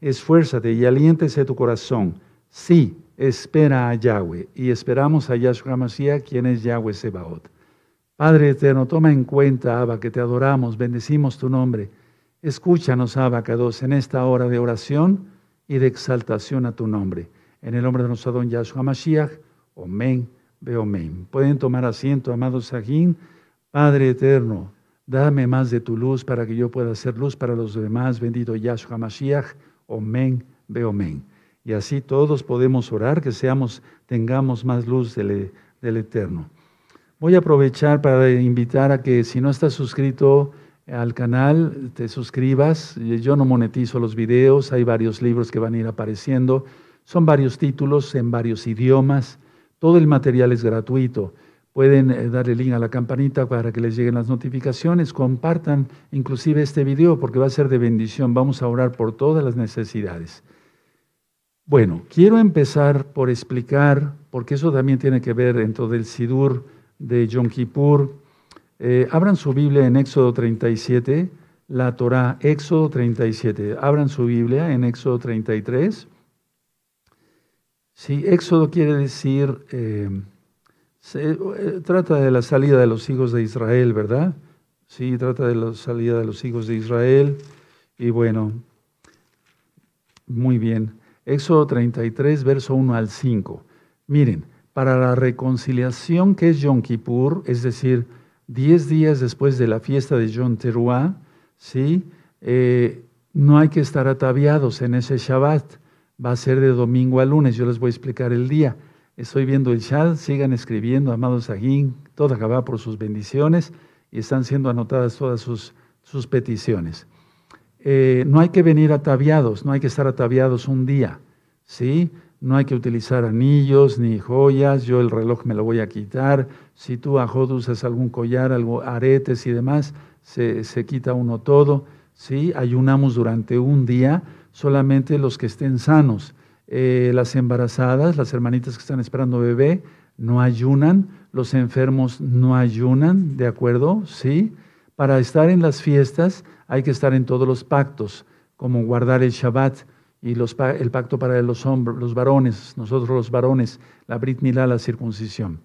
esfuérzate y aliéntese tu corazón. Sí, espera a Yahweh y esperamos a Yahshua Mashiach, quien es Yahweh Sebaot. Padre eterno, toma en cuenta, Abba, que te adoramos, bendecimos tu nombre. Escúchanos, Abacados, en esta hora de oración y de exaltación a tu nombre. En el nombre de nuestro don Yahshua Mashiach, Omen, Beomen. Pueden tomar asiento, amados Sajín. Padre eterno, dame más de tu luz para que yo pueda hacer luz para los demás. Bendito Yahshua Mashiach, Omen, Beomen. Y así todos podemos orar, que seamos, tengamos más luz del, del Eterno. Voy a aprovechar para invitar a que si no estás suscrito al canal, te suscribas. Yo no monetizo los videos, hay varios libros que van a ir apareciendo. Son varios títulos en varios idiomas. Todo el material es gratuito. Pueden eh, darle link a la campanita para que les lleguen las notificaciones. Compartan inclusive este video porque va a ser de bendición. Vamos a orar por todas las necesidades. Bueno, quiero empezar por explicar, porque eso también tiene que ver dentro del Sidur de Yom Kippur. Eh, abran su Biblia en Éxodo 37, la Torah, Éxodo 37. Abran su Biblia en Éxodo 33. Sí, Éxodo quiere decir, eh, se, eh, trata de la salida de los hijos de Israel, ¿verdad? Sí, trata de la salida de los hijos de Israel. Y bueno, muy bien. Éxodo 33, verso 1 al 5. Miren, para la reconciliación que es Yom Kippur, es decir, 10 días después de la fiesta de Yom Teruah, ¿sí? Eh, no hay que estar ataviados en ese Shabbat. Va a ser de domingo a lunes. Yo les voy a explicar el día. Estoy viendo el chat. Sigan escribiendo, amados Agín. Todo acaba por sus bendiciones y están siendo anotadas todas sus, sus peticiones. Eh, no hay que venir ataviados, no hay que estar ataviados un día, ¿sí? No hay que utilizar anillos ni joyas, yo el reloj me lo voy a quitar. Si tú a usas algún collar, algo, aretes y demás, se, quita uno todo, ¿sí? Ayunamos durante un día, solamente los que estén sanos. Eh, las embarazadas, las hermanitas que están esperando bebé, no ayunan, los enfermos no ayunan, ¿de acuerdo? ¿Sí? Para estar en las fiestas hay que estar en todos los pactos, como guardar el Shabbat y el pacto para los hombres, los varones, nosotros los varones, la Brit Milá, la circuncisión.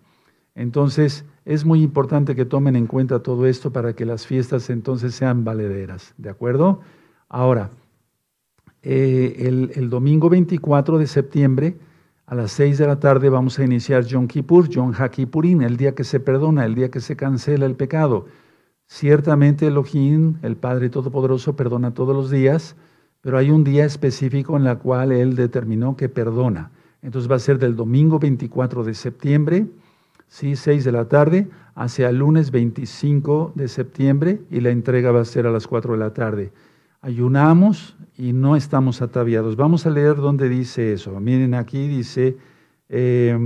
Entonces, es muy importante que tomen en cuenta todo esto para que las fiestas entonces sean valederas, ¿de acuerdo? Ahora, eh, el, domingo 24 de septiembre, a las 6 de la tarde, vamos a iniciar Yom Kippur, Yom HaKippurim, el día que se perdona, el día que se cancela el pecado. Ciertamente Elohim, el Padre Todopoderoso, perdona todos los días, pero hay un día específico en el cual Él determinó que perdona. Entonces va a ser del domingo 24 de septiembre, ¿sí? 6 de la tarde, hacia el lunes 25 de septiembre y la entrega va a ser a las 4 de la tarde. Ayunamos y no estamos ataviados. Vamos a leer dónde dice eso. Miren aquí dice eh,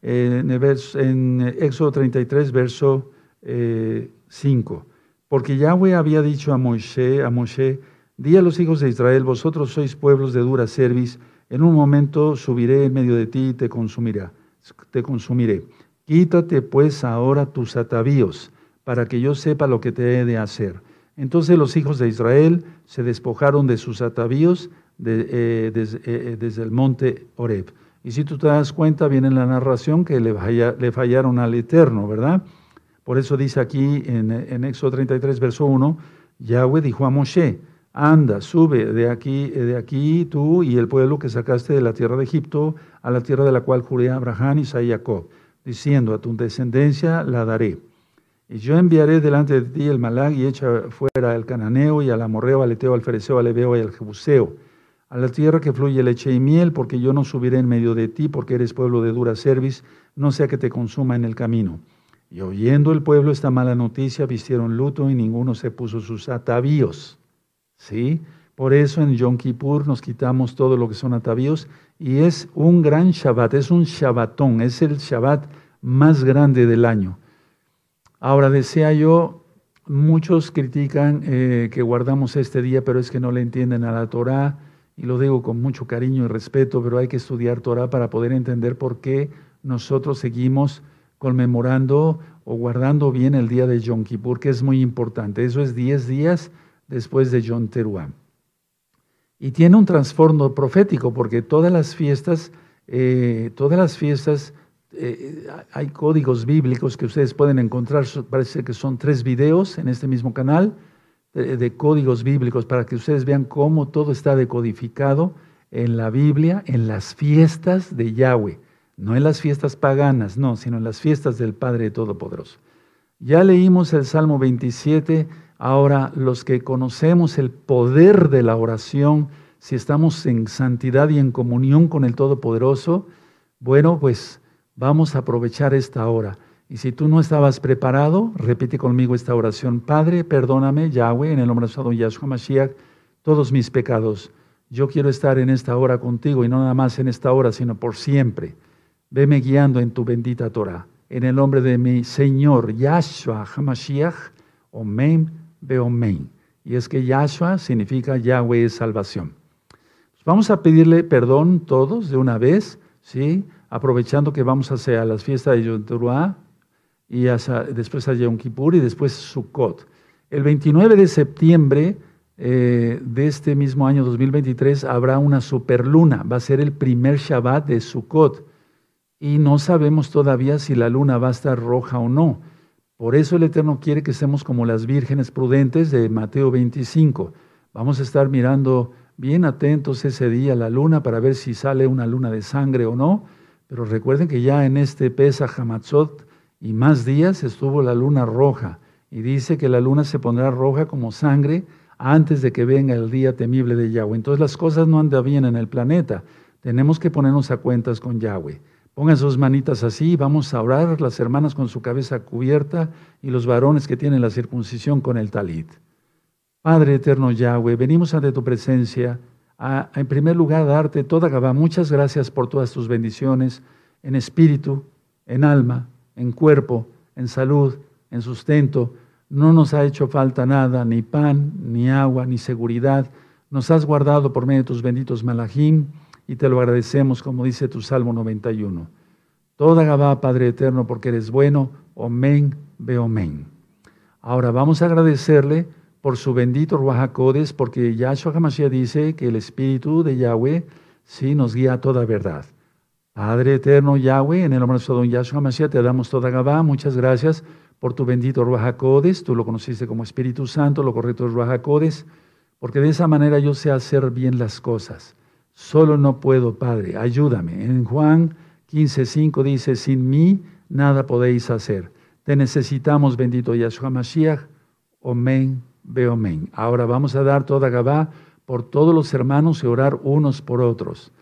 en, en, Éxodo 33, verso eh, 5. Porque Yahweh había dicho a Moisés, a Moshe, di a los hijos de Israel, vosotros sois pueblos de dura cerviz, en un momento subiré en medio de ti y te consumirá, te consumiré. Quítate pues ahora tus atavíos, para que yo sepa lo que te he de hacer. Entonces los hijos de Israel se despojaron de sus atavíos eh, eh, desde el monte Horeb. Y si tú te das cuenta, viene en la narración que le, le fallaron al Eterno, ¿verdad? Por eso dice aquí en, en Éxodo 33, verso 1, Yahweh dijo a Moshe, anda, sube de aquí, de aquí tú y el pueblo que sacaste de la tierra de Egipto a la tierra de la cual juré a Abraham, Isaac y Jacob, diciendo, a tu descendencia la daré. Y yo enviaré delante de ti el Malag y echa fuera al cananeo y al amorreo, al eteo, al fereceo, al ebeo y al jebuseo, a la tierra que fluye leche y miel, porque yo no subiré en medio de ti, porque eres pueblo de dura cerviz, no sea que te consuma en el camino. Y oyendo el pueblo esta mala noticia, vistieron luto y ninguno se puso sus atavíos. ¿Sí? Por eso en Yom Kippur nos quitamos todo lo que son atavíos y es un gran Shabbat, es un Shabbatón, es el Shabbat más grande del año. Ahora decía yo, muchos critican eh, que guardamos este día, pero es que no le entienden a la Torah y lo digo con mucho cariño y respeto, pero hay que estudiar Torah para poder entender por qué nosotros seguimos conmemorando o guardando bien el día de Yom Kippur, que es muy importante. Eso es 10 días después de Yom Teruah. Y tiene un trasfondo profético, porque todas las fiestas, eh, todas las fiestas, eh, hay códigos bíblicos que ustedes pueden encontrar, parece que son tres videos en este mismo canal, de códigos bíblicos, para que ustedes vean cómo todo está decodificado en la Biblia, en las fiestas de Yahweh, no en las fiestas paganas, no, sino en las fiestas del Padre Todopoderoso. Ya leímos el Salmo 27 Ahora, los que conocemos el poder de la oración, si estamos en santidad y en comunión con el Todopoderoso, bueno, pues vamos a aprovechar esta hora. Y si tú no estabas preparado, repite conmigo esta oración. Padre, perdóname, Yahweh, en el nombre de Yahshua Mashiach, todos mis pecados. Yo quiero estar en esta hora contigo y no nada más en esta hora, sino por siempre. Veme guiando en tu bendita Torah. En el nombre de mi Señor Yahshua HaMashiach, Omen Beomein. Y es que Yahshua significa Yahweh es salvación. Vamos a pedirle perdón todos de una vez, ¿sí? Aprovechando que vamos hacia las fiestas de Yom y después a Yom Kippur y después Sukkot. El 29 de septiembre eh, de este mismo año 2023 habrá una superluna, va a ser el primer Shabbat de Sukkot y no sabemos todavía si la luna va a estar roja o no. Por eso el Eterno quiere que estemos como las vírgenes prudentes de Mateo 25. Vamos a estar mirando bien atentos ese día la luna para ver si sale una luna de sangre o no. Pero recuerden que ya en este Pesa Hamatzot y más días estuvo la luna roja. Y dice que la luna se pondrá roja como sangre antes de que venga el día temible de Yahweh. Entonces las cosas no andan bien en el planeta. Tenemos que ponernos a cuentas con Yahweh. Pongan sus manitas así, vamos a orar, las hermanas con su cabeza cubierta y los varones que tienen la circuncisión con el talit. Padre eterno Yahweh, venimos ante tu presencia en primer lugar, darte toda Gabá. Muchas gracias por todas tus bendiciones en espíritu, en alma, en cuerpo, en salud, en sustento. No nos ha hecho falta nada, ni pan, ni agua, ni seguridad. Nos has guardado por medio de tus benditos malajim y te lo agradecemos, como dice tu Salmo 91. Toda Gabá, Padre eterno, porque eres bueno, omen, ve omen. Ahora vamos a agradecerle por su bendito Ruajacodes, porque Yahshua HaMashiach dice que el Espíritu de Yahweh sí nos guía a toda verdad. Padre eterno Yahweh, en el nombre de don Yahshua HaMashiach te damos toda Gabá. Muchas gracias por tu bendito Ruajacodes. Tú lo conociste como Espíritu Santo, lo correcto es Ruajacodes, porque de esa manera yo sé hacer bien las cosas. Solo no puedo, Padre, ayúdame. En Juan 15:5 dice, sin mí nada podéis hacer. Te necesitamos, bendito Yahshua Mashiach. Omen, ve omen. Ahora vamos a dar toda Gabá por todos los hermanos y orar unos por otros.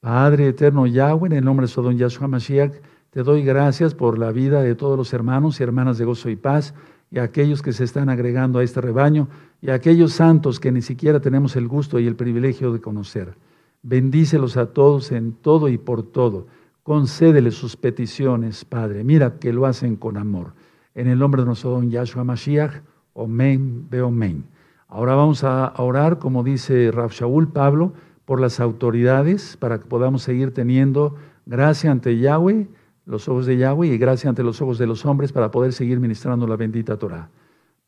Padre eterno Yahweh, en el nombre de Sodom Yahshua Mashiach, te doy gracias por la vida de todos los hermanos y hermanas de gozo y paz y aquellos que se están agregando a este rebaño y aquellos santos que ni siquiera tenemos el gusto y el privilegio de conocer. Bendícelos a todos en todo y por todo. Concédele sus peticiones, Padre. Mira que lo hacen con amor. En el nombre de nuestro don Yahshua Mashiach, Omen, Be Omen. Ahora vamos a orar, como dice Rav Shaul Pablo, por las autoridades para que podamos seguir teniendo gracia ante Yahweh, los ojos de Yahweh, y gracia ante los ojos de los hombres para poder seguir ministrando la bendita Torah.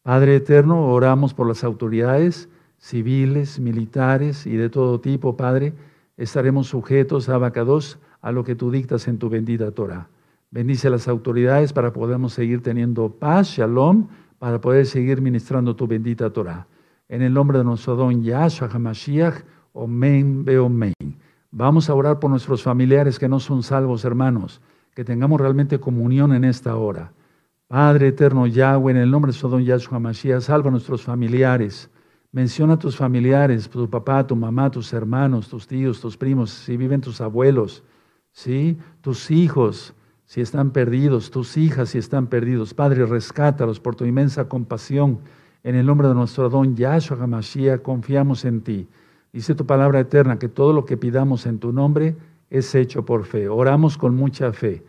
Padre eterno, oramos por las autoridades civiles, militares y de todo tipo, Padre, estaremos sujetos a Abacados a lo que tú dictas en tu bendita Torah. Bendice las autoridades para podamos seguir teniendo paz, shalom, para poder seguir ministrando tu bendita Torah. En el nombre de nuestro don Yahshua HaMashiach, Omen, Beomen. Vamos a orar por nuestros familiares que no son salvos, hermanos, que tengamos realmente comunión en esta hora. Padre eterno Yahweh, en el nombre de nuestro don Yahshua HaMashiach, salva a nuestros familiares Menciona a tus familiares, tu papá, tu mamá, tus hermanos, tus tíos, tus primos, si viven tus abuelos, ¿sí? tus hijos, si están perdidos, tus hijas, si están perdidos. Padre, rescátalos por tu inmensa compasión. En el nombre de nuestro don Yahshua HaMashiach, confiamos en ti. Dice tu palabra eterna que todo lo que pidamos en tu nombre es hecho por fe. Oramos con mucha fe.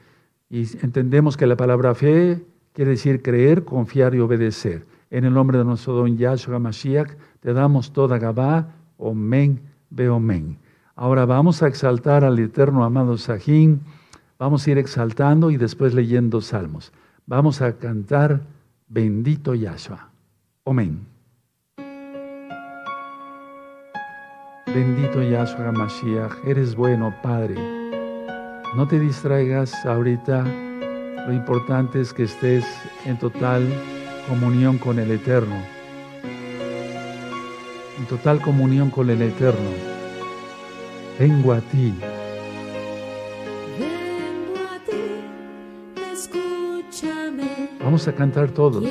Y entendemos que la palabra fe quiere decir creer, confiar y obedecer. En el nombre de nuestro don Yahshua Mashiach, te damos toda Gabá, Omen, Beomen. Ahora vamos a exaltar al eterno amado Sajín. Vamos a ir exaltando y después leyendo salmos. Vamos a cantar Bendito Yahshua. Amén. Bendito Yahshua Mashiach, eres bueno, Padre. No te distraigas ahorita. Lo importante es que estés en total comunión con el Eterno. En total comunión con el Eterno. Vengo a ti. Vamos a cantar todos.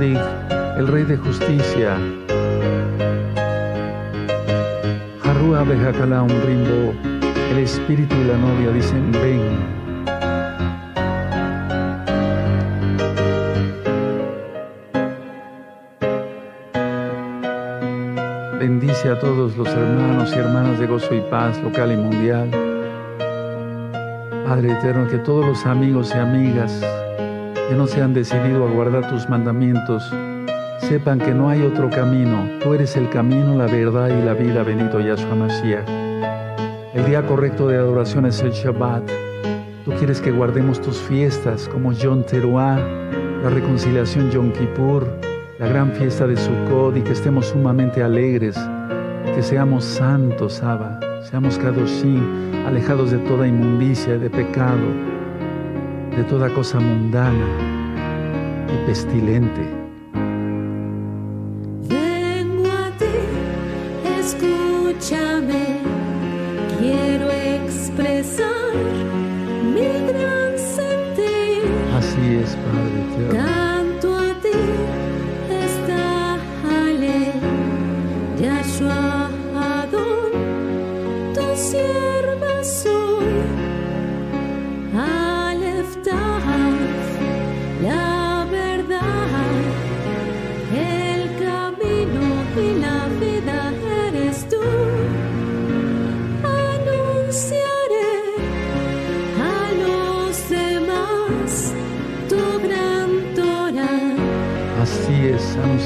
El Rey de Justicia. Harua Bejakala, un rimbo. El espíritu y la novia dicen: Ven. Bendice a todos los hermanos y hermanas de Gozo y Paz, local y mundial. Padre eterno, que todos los amigos y amigas que no se han decidido a guardar tus mandamientos, sepan que no hay otro camino. Tú eres el camino, la verdad y la vida, bendito Yahshua Mashiach. El día correcto de adoración es el Shabbat. Tú quieres que guardemos tus fiestas como Yom Teruah, la reconciliación Yom Kippur, la gran fiesta de Sukkot y que estemos sumamente alegres, que seamos santos, Abba, seamos Kadoshim, alejados de toda inmundicia, de pecado, de toda cosa mundana y pestilente.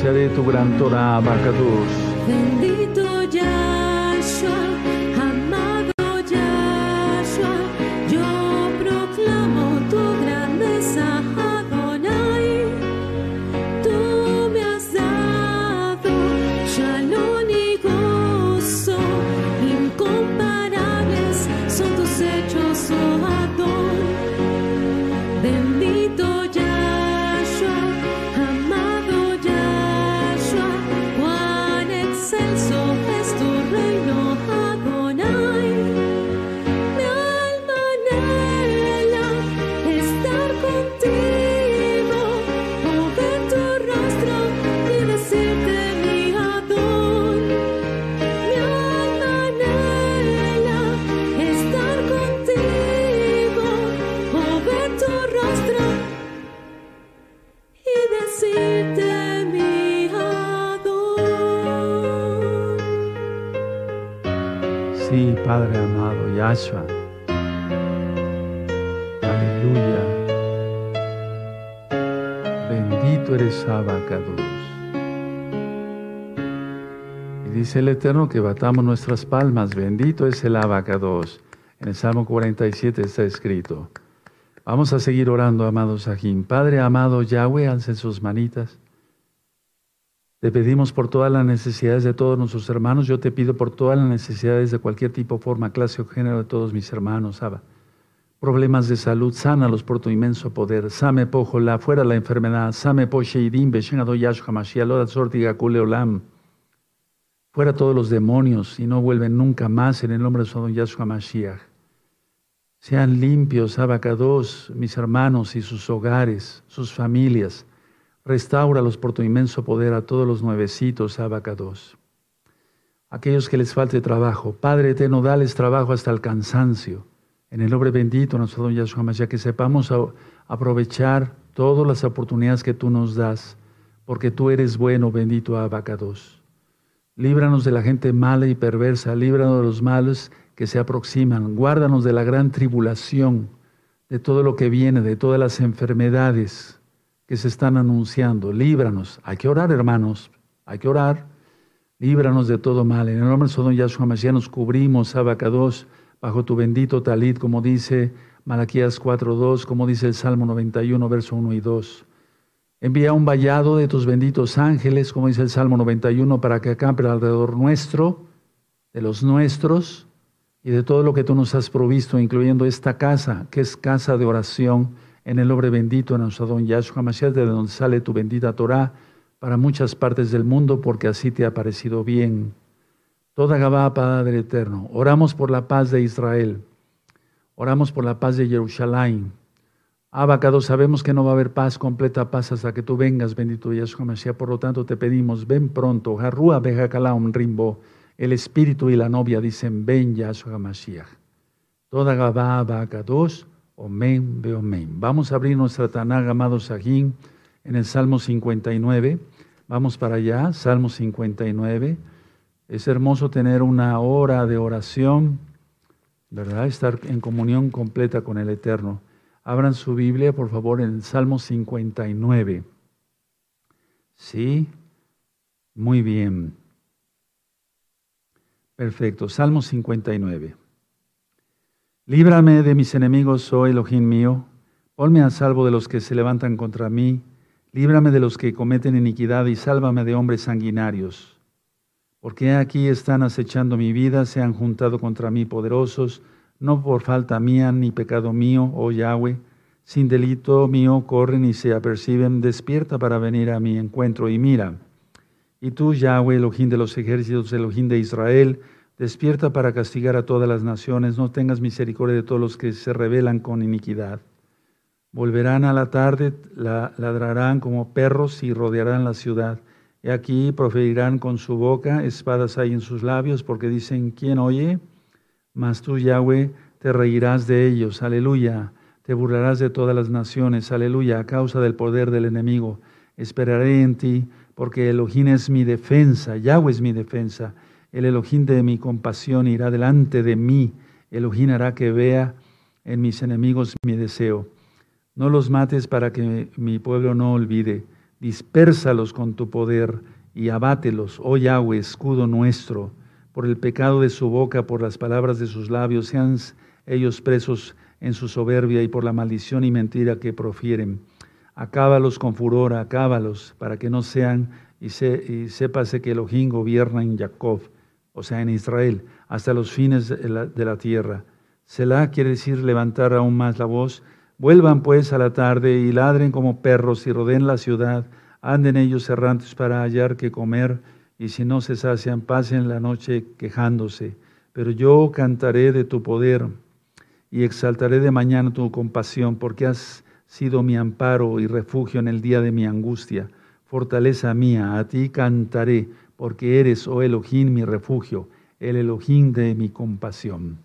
Es, anunciaré tu gran Torah, Abacados. Dice el Eterno que batamos nuestras palmas. Bendito es el abacados. En el Salmo 47 está escrito. Vamos a seguir orando, amados Sahim. Padre amado Yahweh, alcen sus manitas. Te pedimos por todas las necesidades de todos nuestros hermanos. Yo te pido por todas las necesidades de cualquier tipo, forma, clase o género de todos mis hermanos, Abba. Problemas de salud, sánalos por tu inmenso poder. Same la fuera la enfermedad. Same po sheidim, beshen yashua mashiach, loda sortiga olam. Fuera todos los demonios y no vuelven nunca más en el nombre de su Yahshua Mashiach. Sean limpios, abacados, mis hermanos y sus hogares, sus familias. Restáuralos por tu inmenso poder a todos los nuevecitos, abacados. Aquellos que les falte trabajo, Padre eterno, dales trabajo hasta el cansancio. En el nombre bendito, nuestro Yahshua Mashiach, que sepamos aprovechar todas las oportunidades que tú nos das, porque tú eres bueno, bendito abacados. Líbranos de la gente mala y perversa, líbranos de los malos que se aproximan, guárdanos de la gran tribulación, de todo lo que viene, de todas las enfermedades que se están anunciando. Líbranos. Hay que orar, hermanos, hay que orar. Líbranos de todo mal. En el nombre de Sodom Yahshua nos cubrimos, abacados, bajo tu bendito talit, como dice Malaquías 4.2, como dice el Salmo 91, verso 1 y 2. Envía un vallado de tus benditos ángeles, como dice el Salmo 91, para que acampe alrededor nuestro, de los nuestros y de todo lo que tú nos has provisto, incluyendo esta casa, que es casa de oración en el nombre bendito de nuestro don Yahshua Mashiach, de donde sale tu bendita Torah para muchas partes del mundo, porque así te ha parecido bien. Toda Gabá, Padre eterno, oramos por la paz de Israel, oramos por la paz de Jerusalén Abacado, sabemos que no va a haber paz, completa paz hasta que tú vengas, bendito Yahshua Mashiach. Por lo tanto, te pedimos, ven pronto. Harrua un rimbo. El espíritu y la novia dicen, ven Yahshua Mashiach. Toda Gabá, Abacados, Omen, Beomen. Vamos a abrir nuestra Tanag, amado en el Salmo 59. Vamos para allá, Salmo 59. Es hermoso tener una hora de oración, ¿verdad? Estar en comunión completa con el Eterno. Abran su Biblia, por favor, en Salmo 59. ¿Sí? Muy bien. Perfecto. Salmo 59. Líbrame de mis enemigos, oh Elohim mío. Ponme a salvo de los que se levantan contra mí. Líbrame de los que cometen iniquidad y sálvame de hombres sanguinarios. Porque aquí están acechando mi vida, se han juntado contra mí poderosos no por falta mía ni pecado mío, oh Yahweh, sin delito mío corren y se aperciben, despierta para venir a mi encuentro y mira. Y tú, Yahweh, Elohim de los ejércitos, Elohim de Israel, despierta para castigar a todas las naciones, no tengas misericordia de todos los que se rebelan con iniquidad. Volverán a la tarde, ladrarán como perros y rodearán la ciudad. Y aquí proferirán con su boca, espadas hay en sus labios, porque dicen, ¿quién oye? Mas tú, Yahweh, te reirás de ellos, aleluya. Te burlarás de todas las naciones, aleluya, a causa del poder del enemigo. Esperaré en ti, porque Elohim es mi defensa, Yahweh es mi defensa. El Elohim de mi compasión irá delante de mí. Elohim hará que vea en mis enemigos mi deseo. No los mates para que mi pueblo no olvide. Dispérsalos con tu poder y abátelos, oh Yahweh, escudo nuestro por el pecado de su boca, por las palabras de sus labios, sean ellos presos en su soberbia y por la maldición y mentira que profieren. Acábalos con furor, acábalos, para que no sean, y, se, sépase que Elohim gobierna en Jacob, o sea, en Israel, hasta los fines de la, de la tierra. Selah quiere decir levantar aún más la voz. Vuelvan pues a la tarde y ladren como perros y rodeen la ciudad. Anden ellos errantes para hallar que comer y si no se sacian, pasen la noche quejándose. Pero yo cantaré de tu poder y exaltaré de mañana tu compasión, porque has sido mi amparo y refugio en el día de mi angustia. Fortaleza mía, a ti cantaré, porque eres, oh Elohim, mi refugio, el Elohim de mi compasión.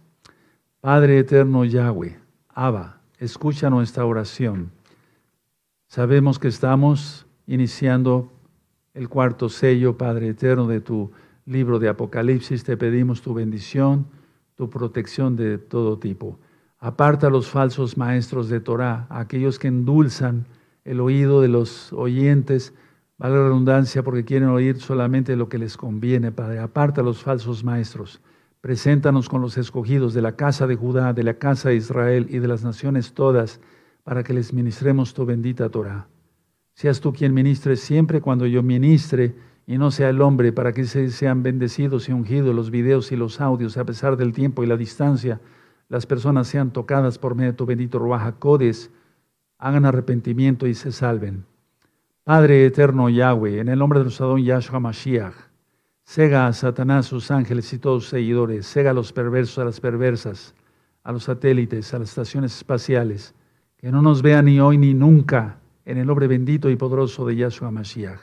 Padre eterno Yahweh, Abba, escucha nuestra oración. Sabemos que estamos iniciando el cuarto sello, Padre eterno, de tu libro de Apocalipsis. Te pedimos tu bendición, tu protección de todo tipo. Aparta a los falsos maestros de Torah, aquellos que endulzan el oído de los oyentes, Vale la redundancia porque quieren oír solamente lo que les conviene, Padre. Aparta a los falsos maestros. Preséntanos con los escogidos de la casa de Judá, de la casa de Israel y de las naciones todas, para que les ministremos tu bendita Torah. Seas tú quien ministre siempre cuando yo ministre y no sea el hombre, para que sean bendecidos y ungidos los videos y los audios, a pesar del tiempo y la distancia, las personas sean tocadas por medio de tu bendito Ruach Codes, hagan arrepentimiento y se salven. Padre eterno Yahweh, en el nombre de nuestro Adón Yahshua Mashiach, cega a Satanás, sus ángeles y todos sus seguidores, cega a los perversos, a las perversas, a los satélites, a las estaciones espaciales, que no nos vean ni hoy ni nunca, en el nombre bendito y poderoso de Yahshua Mashiach.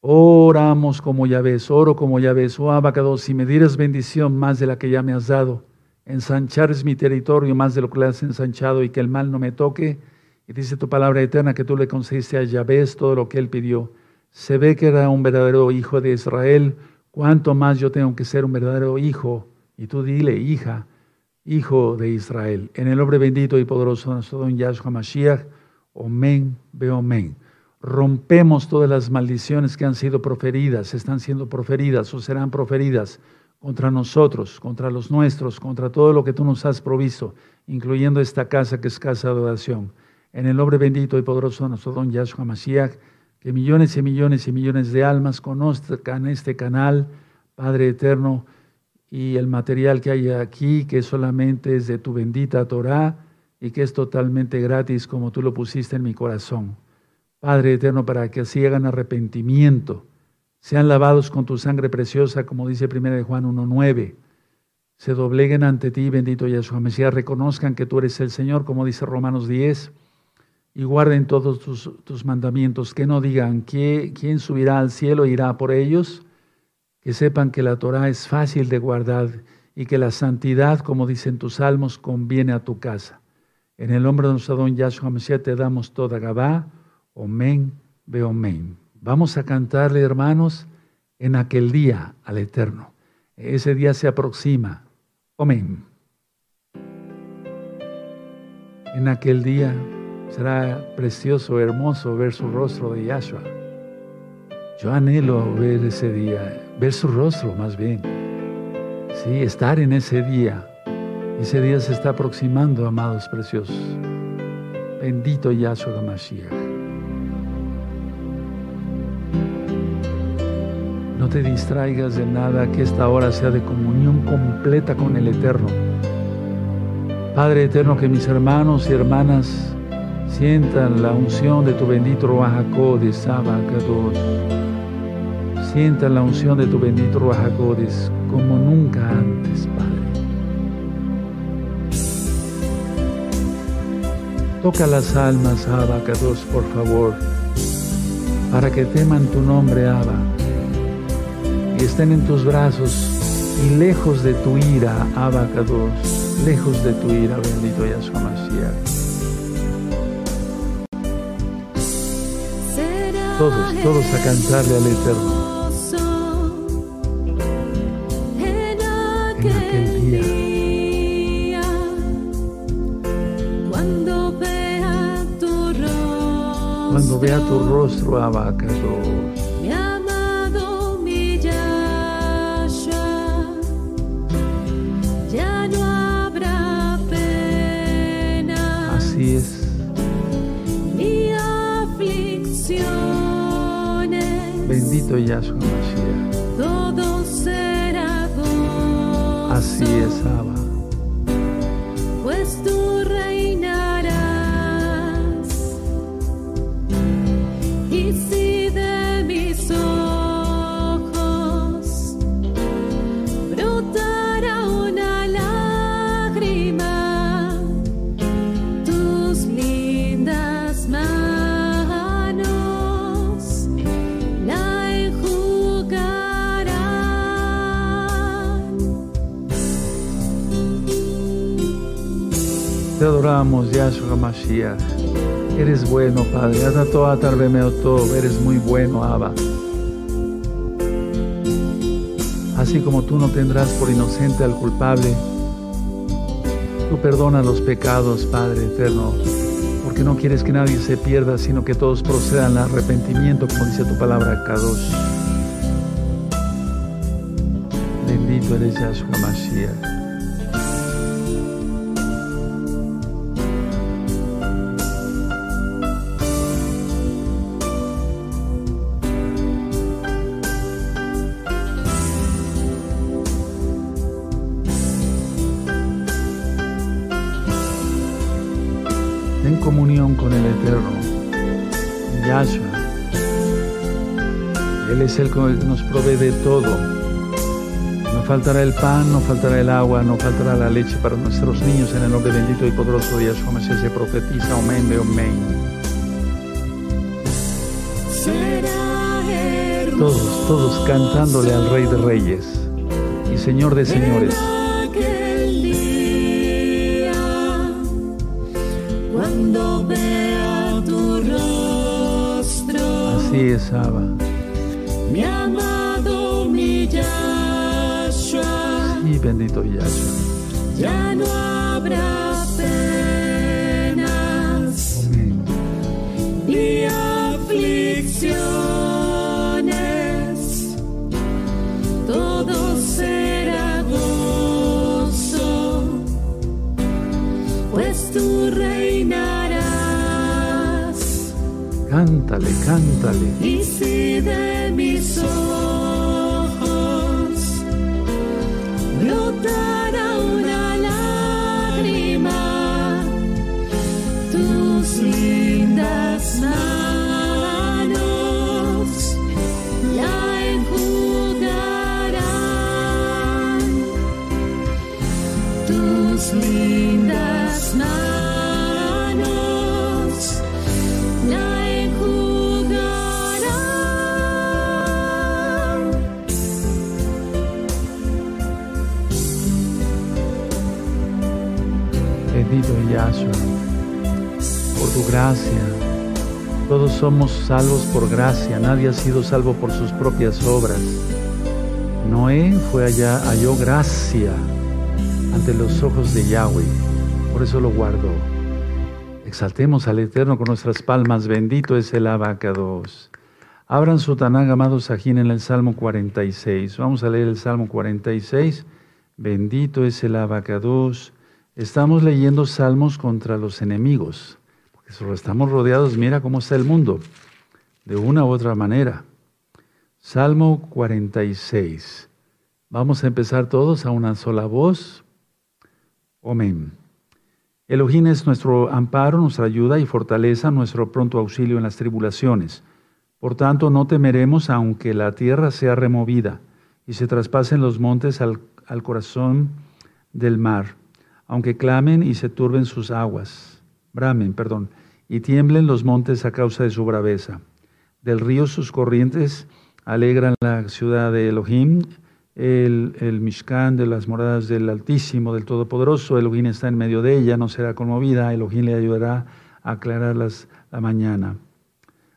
Oramos como ya ves, oro como ya ves, oh Abacados, si me dieras bendición más de la que ya me has dado, ensanchar es mi territorio más de lo que le has ensanchado y que el mal no me toque, y dice tu palabra eterna que tú le concediste a Yahvé todo lo que él pidió. Se ve que era un verdadero hijo de Israel. ¿Cuánto más yo tengo que ser un verdadero hijo? Y tú dile, hija, hijo de Israel. En el nombre bendito y poderoso de Yahshua Mashiach. Omen, ve omen. Rompemos todas las maldiciones que han sido proferidas, están siendo proferidas o serán proferidas contra nosotros, contra los nuestros, contra todo lo que tú nos has provisto, incluyendo esta casa que es casa de oración en el nombre bendito y poderoso de nuestro don Yahshua Mashiach, que millones y millones y millones de almas conozcan este canal, Padre eterno, y el material que hay aquí, que solamente es de tu bendita Torah y que es totalmente gratis como tú lo pusiste en mi corazón. Padre eterno, para que así hagan arrepentimiento, sean lavados con tu sangre preciosa, como dice 1 Juan 1.9, se dobleguen ante ti, bendito Yahshua Mesías, reconozcan que tú eres el Señor, como dice Romanos 10, y guarden todos tus, mandamientos, que no digan quién subirá al cielo e irá por ellos, que sepan que la Torah es fácil de guardar y que la santidad, como dicen tus salmos, conviene a tu casa. En el nombre de nuestro don Yahshua Mesías te damos toda Gabá, Omen, Be Omen. Vamos a cantarle, hermanos, en aquel día al Eterno. Ese día se aproxima. Omen. En aquel día Será precioso, hermoso ver su rostro de Yahshua. Yo anhelo ver ese día, ver su rostro más bien. Sí, estar en ese día. Ese día se está aproximando, amados preciosos. Bendito Yahshua Mashiach. No te distraigas de nada, que esta hora sea de comunión completa con el Eterno. Padre Eterno, que mis hermanos y hermanas Sientan la unción de tu bendito de Sabacados. Sientan la unción de tu bendito Ruajacodes como nunca antes, Toca las almas, Abacados, por favor, para que teman tu nombre, Abba, y estén en tus brazos y lejos de tu ira, Abacados, lejos de tu ira, bendito Yahshua Mashiach. todos, todos a cantarle al Eterno. En aquel día. Vea tu rostro, abacados. Mi amado, mi Yahshua, ya no habrá pena. Así es. Bendito Yahshua Mashiach. Todo será Así es, Abba. Te adoramos, Yahshua Mashiach. Eres bueno, Padre. Atato atarbemeoto. Eres muy bueno, Abba. Así como tú no tendrás por inocente al culpable, tú perdona los pecados, Padre eterno, porque no quieres que nadie se pierda, sino que todos procedan al arrepentimiento, como dice tu palabra, Kadosh. Bendito eres Yahshua Mashiach. Nos provee de todo. No faltará el pan, no faltará el agua, no faltará la leche para nuestros niños en el nombre bendito y poderoso de Yahshua se profetiza. Amén, amén. Todos, todos cantándole al Rey de Reyes y Señor de Señores. Así es, Abba. Mi amado, mi Yahshua. Sí, bendito Yahshua. Ya no habrá penas. Amén. Ni aflicciones. Todo será gozo. Pues tú reinarás. Cántale, cántale. Y si de mis gracia. Todos somos salvos por gracia, nadie ha sido salvo por sus propias obras. Noé fue allá, halló gracia ante los ojos de Yahweh, por eso lo guardó. Exaltemos al Eterno con nuestras palmas, bendito es el abacados. Abran su Tanag, amados Sajín, en el Salmo 46. Vamos a leer el Salmo 46. Bendito es el abacados. Estamos leyendo salmos contra los enemigos, estamos rodeados, mira cómo está el mundo, de una u otra manera. Salmo 46. Vamos a empezar todos a una sola voz. Amén. Elohim es nuestro amparo, nuestra ayuda y fortaleza, nuestro pronto auxilio en las tribulaciones. Por tanto, no temeremos aunque la tierra sea removida y se traspasen los montes al corazón del mar, aunque clamen y se turben sus aguas, bramen, perdón, y tiemblen los montes a causa de su braveza. Del río sus corrientes alegran la ciudad de Elohim, el, el Mishkan de las moradas del Altísimo, del Todopoderoso. Elohim está en medio de ella, no será conmovida. Elohim le ayudará a aclarar la mañana.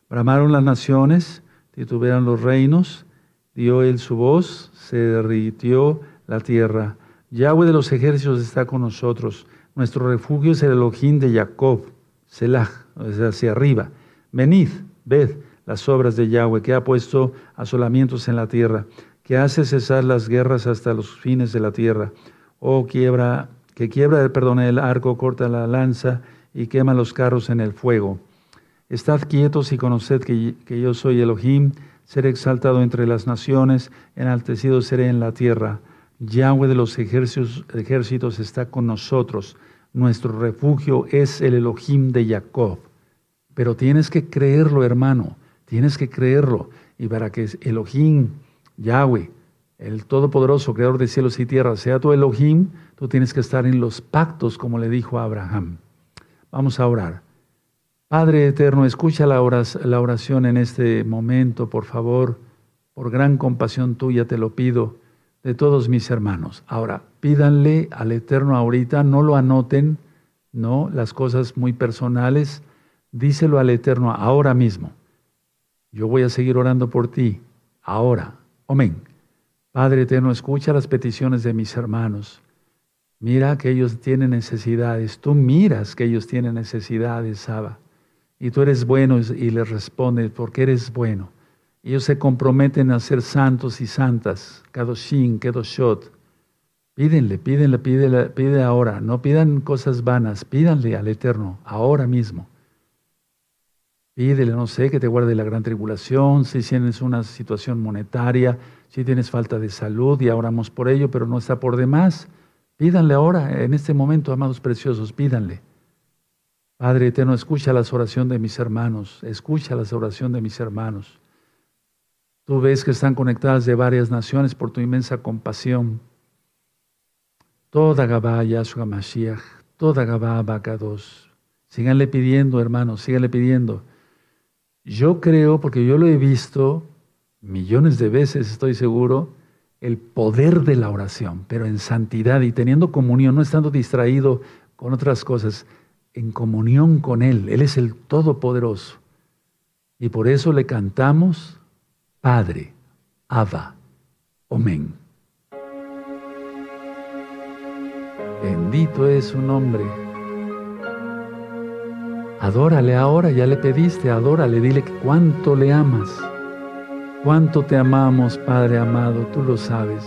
Bramaron las naciones, titubearon los reinos, dio él su voz, se derritió la tierra. Yahweh de los ejércitos está con nosotros. Nuestro refugio es el Elohim de Jacob, Selah, o hacia arriba. Venid, ved las obras de Yahweh, que ha puesto asolamientos en la tierra, que hace cesar las guerras hasta los fines de la tierra. Oh, quiebra, que quiebra, perdón, el arco, corta la lanza y quema los carros en el fuego. Estad quietos y conoced que, que yo soy Elohim, seré exaltado entre las naciones, enaltecido seré en la tierra. Yahweh de los ejércitos, está con nosotros. Nuestro refugio es el Elohim de Jacob. Pero tienes que creerlo, hermano. Tienes que creerlo. Y para que Elohim, Yahweh, el Todopoderoso, Creador de cielos y tierra, sea tu Elohim, tú tienes que estar en los pactos, como le dijo a Abraham. Vamos a orar. Padre eterno, escucha la oración en este momento, por favor. Por gran compasión tuya te lo pido de todos mis hermanos. Ahora, pídanle al Eterno ahorita, no lo anoten, no, las cosas muy personales, díselo al Eterno ahora mismo. Yo voy a seguir orando por ti, ahora. Amén. Padre Eterno, escucha las peticiones de mis hermanos. Mira que ellos tienen necesidades. Tú miras que ellos tienen necesidades, Saba. Y tú eres bueno y les respondes porque eres bueno. Ellos se comprometen a ser santos y santas. Kadoshin, Kedoshot. Pídenle, pídenle, pídenle, pide ahora. No pidan cosas vanas, pídanle al Eterno, ahora mismo. Pídele, no sé, que te guarde la gran tribulación, si tienes una situación monetaria, si tienes falta de salud y oramos por ello, pero no está por demás. Pídanle ahora, en este momento, amados preciosos, pídanle. Padre eterno, escucha las oraciones de mis hermanos, escucha las oraciones de mis hermanos. Tú ves que están conectadas de varias naciones por tu inmensa compasión. Toda Gabá Yahshua Mashiach, toda Gabá Abacados. Síganle pidiendo, hermanos, síganle pidiendo. Yo creo, porque yo lo he visto millones de veces, estoy seguro, el poder de la oración, pero en santidad y teniendo comunión, no estando distraído con otras cosas, en comunión con Él. Él es el Todopoderoso. Y por eso le cantamos Padre, Abba, Omen. Bendito es su nombre. Adórale ahora, ya le pediste, adórale, dile cuánto le amas. Cuánto te amamos, Padre amado, tú lo sabes.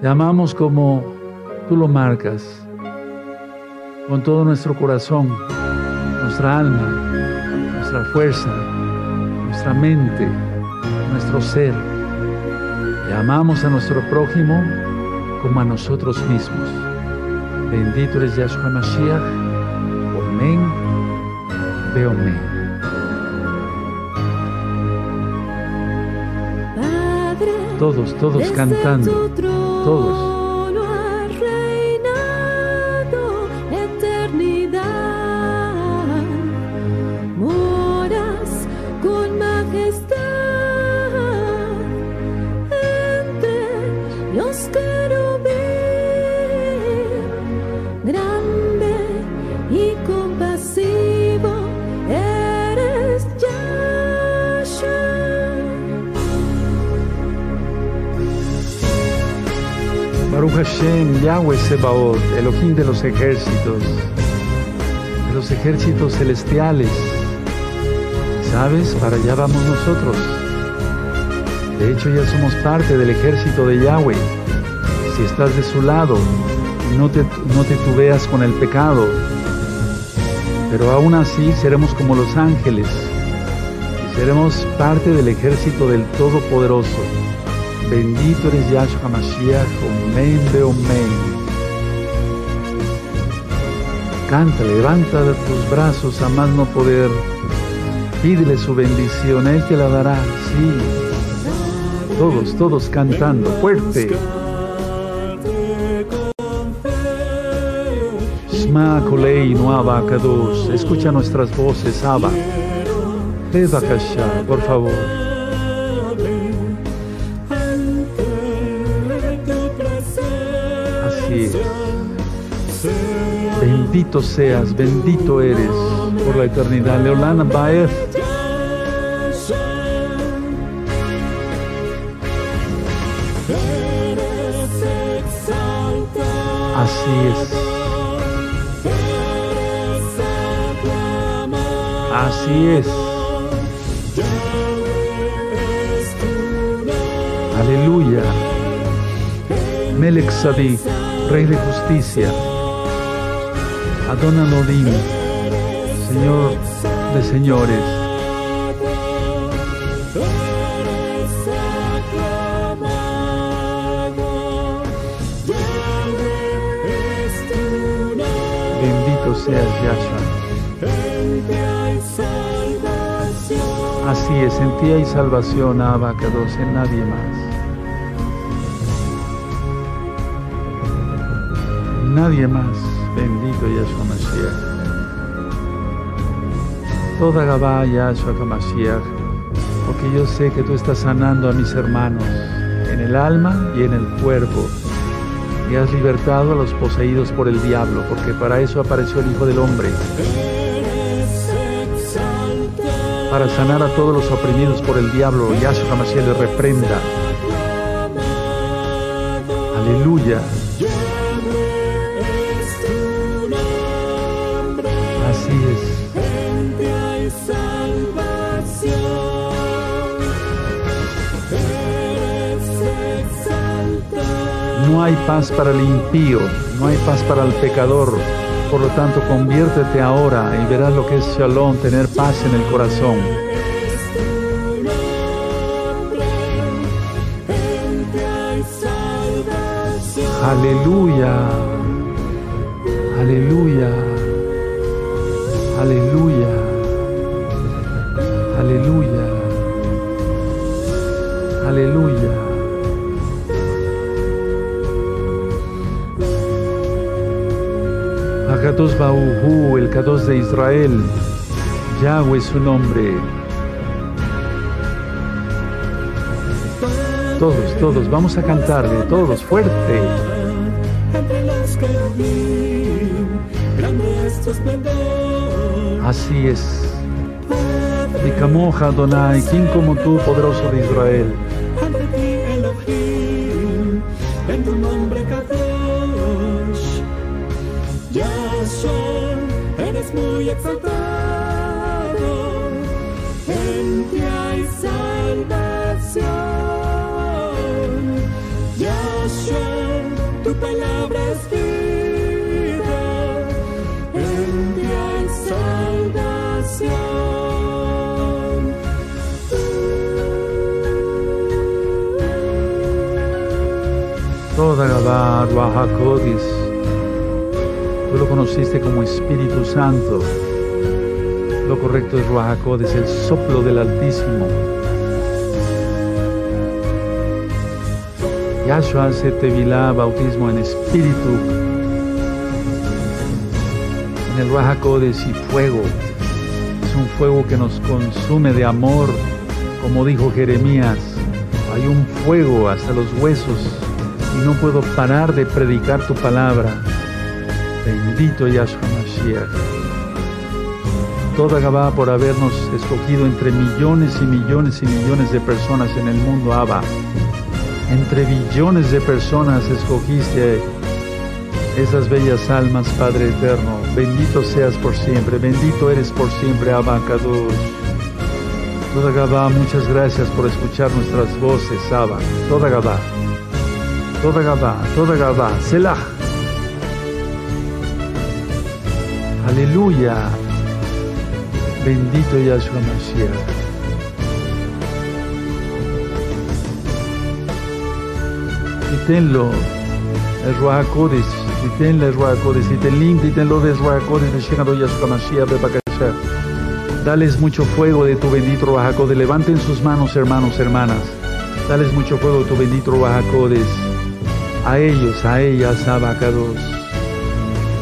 Te amamos como tú lo marcas, con todo nuestro corazón, nuestra alma, nuestra fuerza, nuestra mente, nuestro ser. Y amamos a nuestro prójimo como a nosotros mismos. Bendito eres Yahshua Mashiach. Amén. Veo amén. Todos, todos cantando. Todos. Hashem, Yahweh Sebaot, Elohim de los ejércitos, de los ejércitos celestiales. ¿Sabes? Para allá vamos nosotros. De hecho, ya somos parte del ejército de Yahweh. Si estás de su lado, no te, no te tuveas con el pecado. Pero aún así seremos como los ángeles. Seremos parte del ejército del Todopoderoso. Bendito eres Yahshua Mashiach, Omen Omen. Canta, levanta tus brazos a más no poder. Pídele su bendición, Él te la dará, sí. Todos, todos cantando, fuerte. Shma Kolei Nuava Kadosh. Escucha nuestras voces, Abba. Kasha, por favor. Bendito seas, bendito eres por la eternidad. Leolana Baez. Así es. Así es. Aleluya. Melech Rey de justicia. Adona Lodim, Señor de señores. Bendito seas, Yahshua. Así es, en ti hay salvación, Abacados, en nadie más. Nadie más. Yahshua Mashiach. Toda Gabá Yahshua Mashiach, porque yo sé que tú estás sanando a mis hermanos en el alma y en el cuerpo. Y has libertado a los poseídos por el diablo, porque para eso apareció el Hijo del Hombre. Para sanar a todos los oprimidos por el diablo, Yahshua Mashiach le reprenda. Aleluya. No hay paz para el impío, no hay paz para el pecador. Por lo tanto, conviértete ahora y verás lo que es shalom, tener paz en el corazón. Aleluya, aleluya, aleluya, Akados Bauhu, el Kados de Israel, Yahweh es su nombre. Todos, todos, vamos a cantarle, todos, fuerte. Así es. Dikamoja Adonai, ¿quién como tú, poderoso de Israel? Kadosh. Yahshua, eres muy exaltado. En ti hay salvación. Yahshua, tu palabra es vida. En ti hay salvación. Toda Gabá, Ruajakodis. Tú lo conociste como Espíritu Santo. Lo correcto es Ruajakodis, el soplo del Altísimo. Yahshua hace Tevilá, bautismo en espíritu. En el Ruajakodis y fuego. Es un fuego que nos consume de amor, como dijo Jeremías. Hay un fuego hasta los huesos y no puedo parar de predicar tu palabra. Bendito Yahshua Mashiach. Toda Gabá por habernos escogido entre millones y millones y millones de personas en el mundo, Abba. Entre billones de personas escogiste esas bellas almas, Padre eterno. Bendito seas por siempre, bendito eres por siempre, Abba Kadosh. Toda Gabá, muchas gracias por escuchar nuestras voces, Abba. Toda Gabá. Toda Gabá, toda Gabá, Selah. Aleluya. Bendito Yahshua Mashiach. Títenlo, el Ruach Kodesh, títenle el Ruach Kodesh, títenlo, títenlo de Ruach Kodesh, de Shekado Yahshua Mashiach, Bebakasha. Dales mucho fuego de tu bendito Ruach Kodesh. Levanten sus manos, hermanos, hermanas. Dales mucho fuego de tu bendito Ruach a ellos, a ellas, abacados.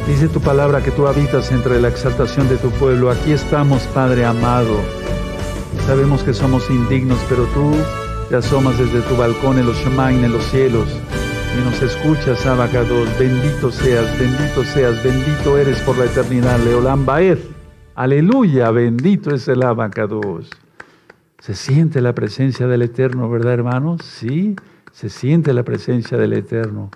Dice tu palabra que tú habitas entre la exaltación de tu pueblo. Aquí estamos, Padre amado. Sabemos que somos indignos, pero tú te asomas desde tu balcón en los Shemain, en los cielos, y nos escuchas, abacados. Bendito seas, bendito seas, bendito eres por la eternidad. Leolam Baer. Aleluya, bendito es el abacados. Se siente la presencia del Eterno, ¿verdad, hermanos? Sí. Se siente la presencia del Eterno.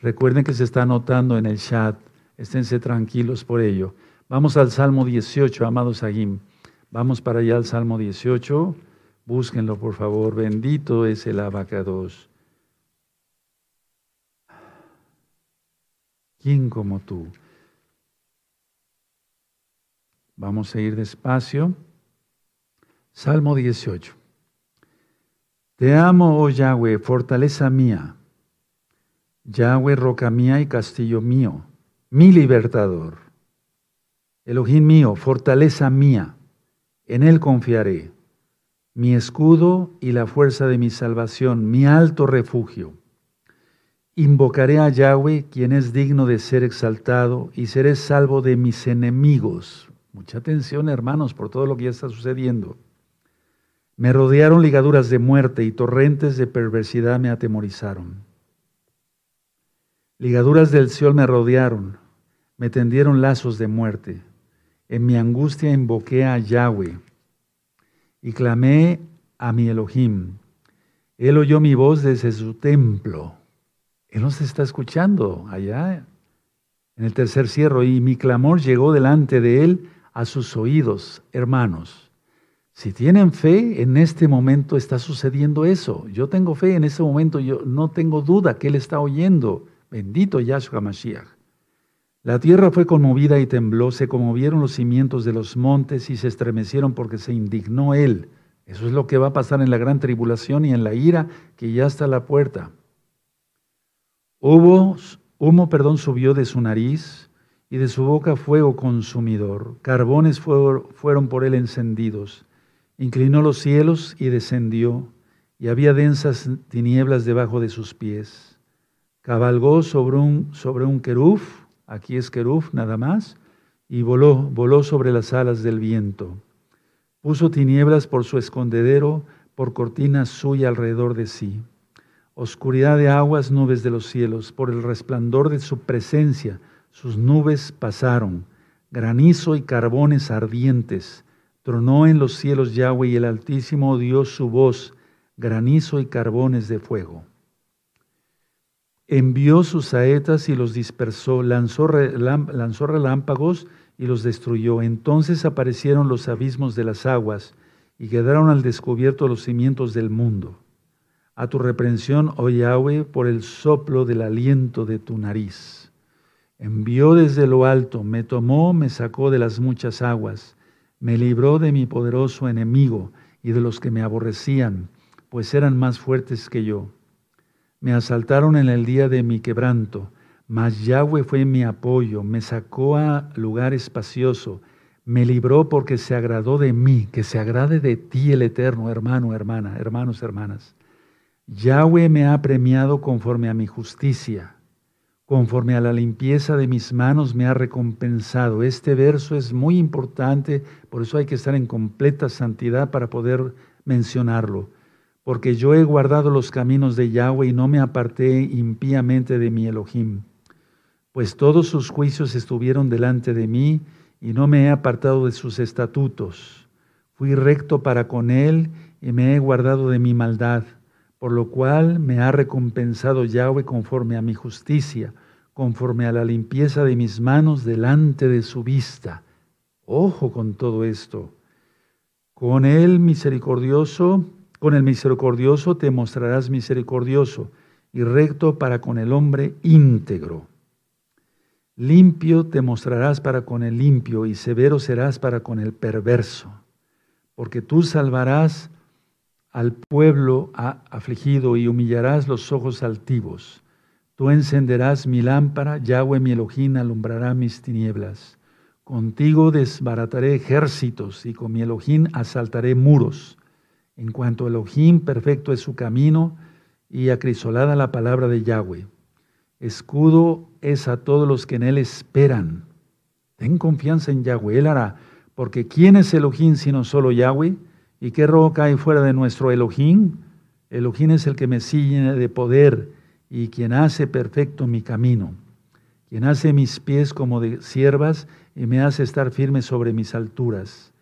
Recuerden que se está anotando en el chat. Esténse tranquilos por ello. Vamos al Salmo 18, amados Agim. Vamos para allá al Salmo 18. Búsquenlo, por favor. Bendito es el abacados. ¿Quién como tú? Vamos a ir despacio. Salmo 18. Te amo, oh Yahweh, fortaleza mía. Yahweh, roca mía y castillo mío, mi libertador. Elohim mío, fortaleza mía, en él confiaré. Mi escudo y la fuerza de mi salvación, mi alto refugio. Invocaré a Yahweh, quien es digno de ser exaltado, y seré salvo de mis enemigos. Mucha atención, hermanos, por todo lo que ya está sucediendo. Me rodearon ligaduras de muerte y torrentes de perversidad me atemorizaron. Ligaduras del Seol me rodearon, me tendieron lazos de muerte. En mi angustia invoqué a Yahweh y clamé a mi Elohim. Él oyó mi voz desde su templo. Él nos está escuchando allá en el tercer cierro y mi clamor llegó delante de él a sus oídos, hermanos. Si tienen fe, en este momento está sucediendo eso. Yo tengo fe en ese momento, yo no tengo duda que Él está oyendo. Bendito Yahshua Mashiach. La tierra fue conmovida y tembló, se conmovieron los cimientos de los montes y se estremecieron porque se indignó Él. Eso es lo que va a pasar en la gran tribulación y en la ira que ya está a la puerta. Hubo, humo, perdón, subió de su nariz y de su boca fuego consumidor. Carbones fueron por él encendidos. Inclinó los cielos y descendió, y había densas tinieblas debajo de sus pies. Cabalgó sobre un, sobre un queruf, aquí es queruf nada más, y voló, voló sobre las alas del viento. Puso tinieblas por su escondedero, por cortina suya alrededor de sí. Oscuridad de aguas, nubes de los cielos, por el resplandor de su presencia, sus nubes pasaron, granizo y carbones ardientes Tronó en los cielos Yahweh y el Altísimo dio su voz, granizo y carbones de fuego. Envió sus saetas y los dispersó, lanzó, relámpagos y los destruyó. Entonces aparecieron los abismos de las aguas y quedaron al descubierto los cimientos del mundo. A tu reprensión, oh Yahweh, por el soplo del aliento de tu nariz. Envió desde lo alto, me tomó, me sacó de las muchas aguas me libró de mi poderoso enemigo y de los que me aborrecían, pues eran más fuertes que yo. Me asaltaron en el día de mi quebranto, mas Yahweh fue mi apoyo, me sacó a lugar espacioso, me libró porque se agradó de mí, que se agrade de ti el Eterno, hermano, hermana, hermanos, hermanas. Yahweh me ha premiado conforme a mi justicia conforme a la limpieza de mis manos me ha recompensado. Este verso es muy importante, por eso hay que estar en completa santidad para poder mencionarlo. Porque yo he guardado los caminos de Yahweh y no me aparté impíamente de mi Elohim. Pues todos sus juicios estuvieron delante de mí y no me he apartado de sus estatutos. Fui recto para con él y me he guardado de mi maldad por lo cual me ha recompensado Yahweh conforme a mi justicia, conforme a la limpieza de mis manos delante de su vista. Ojo con todo esto. Con el misericordioso, con el misericordioso te mostrarás misericordioso y recto para con el hombre íntegro. Limpio te mostrarás para con el limpio y severo serás para con el perverso, porque tú salvarás al pueblo afligido y humillarás los ojos altivos. Tú encenderás mi lámpara, Yahweh mi Elohim alumbrará mis tinieblas. Contigo desbarataré ejércitos y con mi Elohim asaltaré muros. En cuanto a Elohim, perfecto es su camino y acrisolada la palabra de Yahweh. Escudo es a todos los que en él esperan. Ten confianza en Yahweh, él hará, porque ¿quién es Elohim sino solo Yahweh? ¿Y qué roca hay fuera de nuestro Elohim? Elohim es el que me sigue de poder y quien hace perfecto mi camino, quien hace mis pies como de siervas y me hace estar firme sobre mis alturas,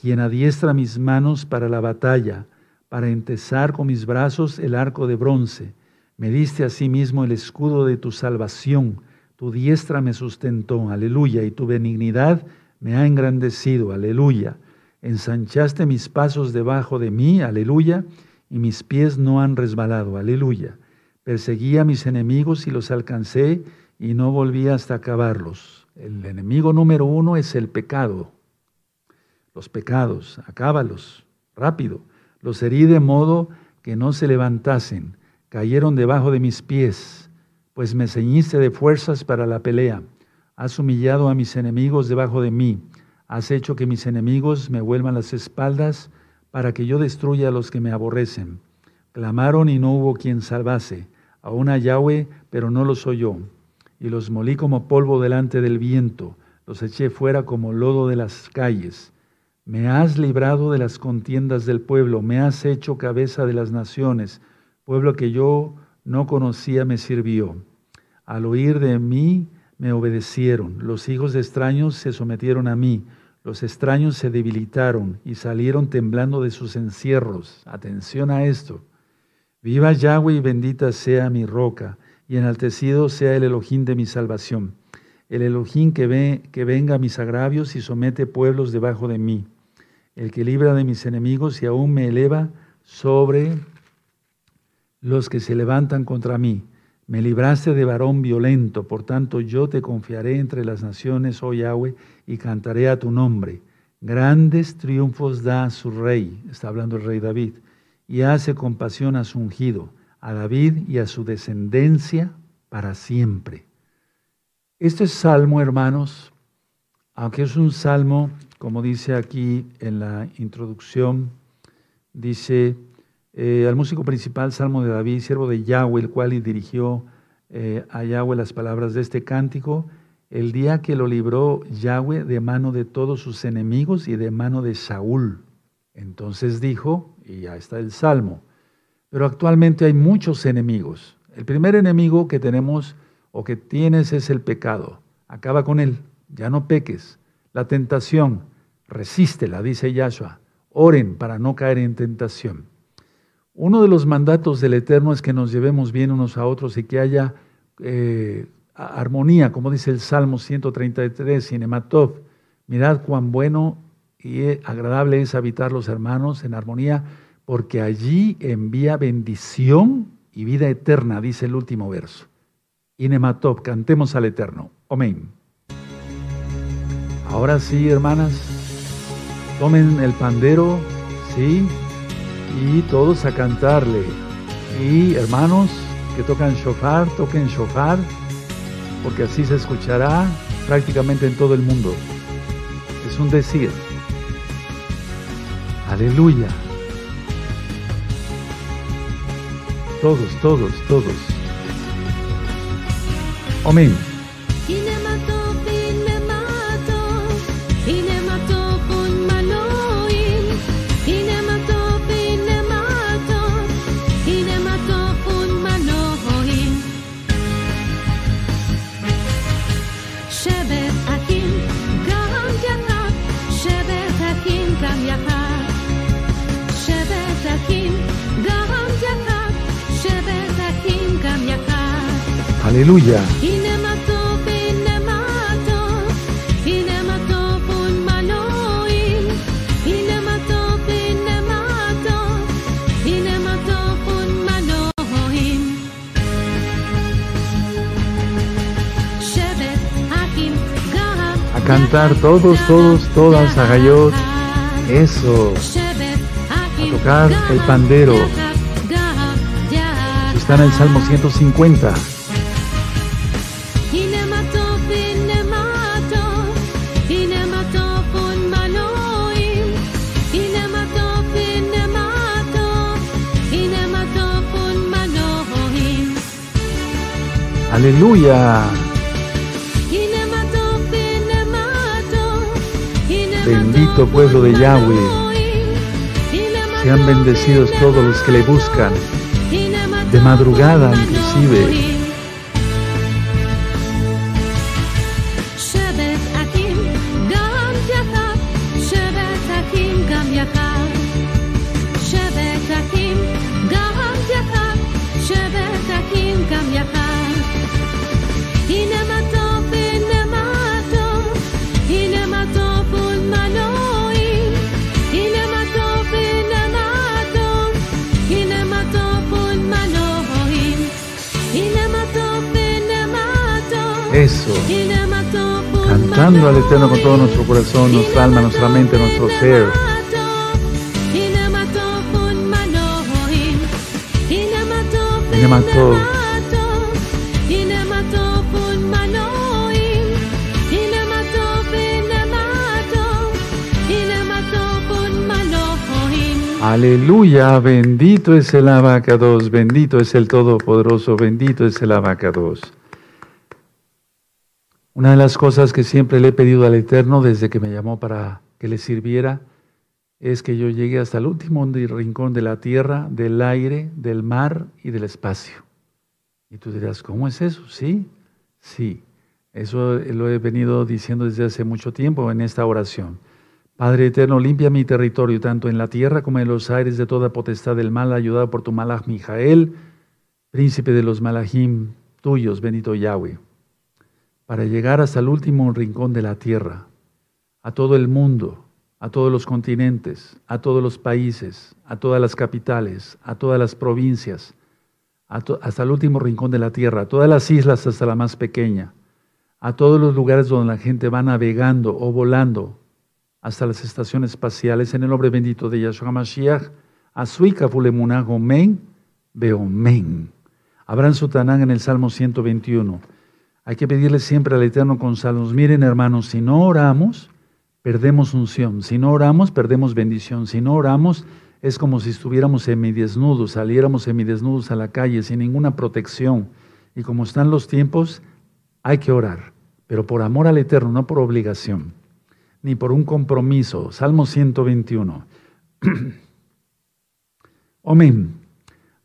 quien adiestra mis manos para la batalla, para entesar con mis brazos el arco de bronce. Me diste a sí mismo el escudo de tu salvación, tu diestra me sustentó, aleluya, y tu benignidad me ha engrandecido, aleluya. Ensanchaste mis pasos debajo de mí, aleluya, y mis pies no han resbalado, aleluya. Perseguí a mis enemigos y los alcancé y no volví hasta acabarlos. El enemigo número uno es el pecado. Los pecados, acábalos, rápido. Los herí de modo que no se levantasen, cayeron debajo de mis pies, pues me ceñiste de fuerzas para la pelea. Has humillado a mis enemigos debajo de mí Has hecho que mis enemigos me vuelvan las espaldas para que yo destruya a los que me aborrecen. Clamaron y no hubo quien salvase. Aún a Yahweh, pero no los oyó. Y los molí como polvo delante del viento. Los eché fuera como lodo de las calles. Me has librado de las contiendas del pueblo. Me has hecho cabeza de las naciones. Pueblo que yo no conocía me sirvió. Al oír de mí, me obedecieron. Los hijos de extraños se sometieron a mí. Los extraños se debilitaron y salieron temblando de sus encierros. Atención a esto. Viva Yahweh y bendita sea mi roca, y enaltecido sea el Elohim de mi salvación. El Elohim que, ve, que venga a mis agravios y somete pueblos debajo de mí. El que libra de mis enemigos y aún me eleva sobre los que se levantan contra mí. Me libraste de varón violento, por tanto yo te confiaré entre las naciones, oh Yahweh, y cantaré a tu nombre. Grandes triunfos da a su rey, está hablando el rey David, y hace compasión a su ungido, a David y a su descendencia para siempre. Este salmo, hermanos, aunque es un salmo, como dice aquí en la introducción, dice eh, al músico principal, Salmo de David, siervo de Yahweh, el cual dirigió eh, a Yahweh las palabras de este cántico, el día que lo libró Yahweh de mano de todos sus enemigos y de mano de Saúl. Entonces dijo, y ya está el Salmo, pero actualmente hay muchos enemigos. El primer enemigo que tenemos o que tienes es el pecado. Acaba con él, ya no peques. La tentación, resístela, dice Yahshua. Oren para no caer en tentación. Uno de los mandatos del Eterno es que nos llevemos bien unos a otros y que haya eh, armonía, como dice el Salmo 133, Cinematov. Mirad cuán bueno y agradable es habitar los hermanos en armonía, porque allí envía bendición y vida eterna, dice el último verso. Inematov, cantemos al Eterno. Amén. Ahora sí, hermanas, tomen el pandero, sí, y todos a cantarle. Y hermanos que tocan shofar, toquen shofar, porque así se escuchará prácticamente en todo el mundo. Es un decir. Aleluya. Todos, todos, todos. Amén. Aleluya. A cantar todos, todos, todas, a Gayot. Eso. A tocar el pandero. Está en el Salmo 150. Aleluya. Bendito pueblo de Yahweh. Sean bendecidos todos los que le buscan. De madrugada inclusive. Al Eterno con todo nuestro corazón, nuestra alma, nuestra mente, nuestro ser. Aleluya, bendito es el abacados, bendito es el Todopoderoso, bendito es el abacados. Una de las cosas que siempre le he pedido al Eterno desde que me llamó para que le sirviera es que yo llegue hasta el último rincón de la tierra, del aire, del mar y del espacio. Y tú dirás, ¿cómo es eso? Sí, sí. Eso lo he venido diciendo desde hace mucho tiempo en esta oración. Padre eterno, limpia mi territorio, tanto en la tierra como en los aires de toda potestad del mal, ayudado por tu malach Mijael, príncipe de los malachim tuyos, bendito Yahweh para llegar hasta el último rincón de la tierra, a todo el mundo, a todos los continentes, a todos los países, a todas las capitales, a todas las provincias, hasta el último rincón de la tierra, a todas las islas hasta la más pequeña, a todos los lugares donde la gente va navegando o volando, hasta las estaciones espaciales, en el nombre bendito de Yahshua Mashiach, Azuika Fulemunago Men, Men. Abraham Sutanán en el Salmo 121. Hay que pedirle siempre al Eterno con salmos. Miren, hermanos, si no oramos, perdemos unción. Si no oramos, perdemos bendición. Si no oramos, es como si estuviéramos semidesnudos, saliéramos semidesnudos a la calle sin ninguna protección. Y como están los tiempos, hay que orar, pero por amor al Eterno, no por obligación, ni por un compromiso. Salmo 121. Amén.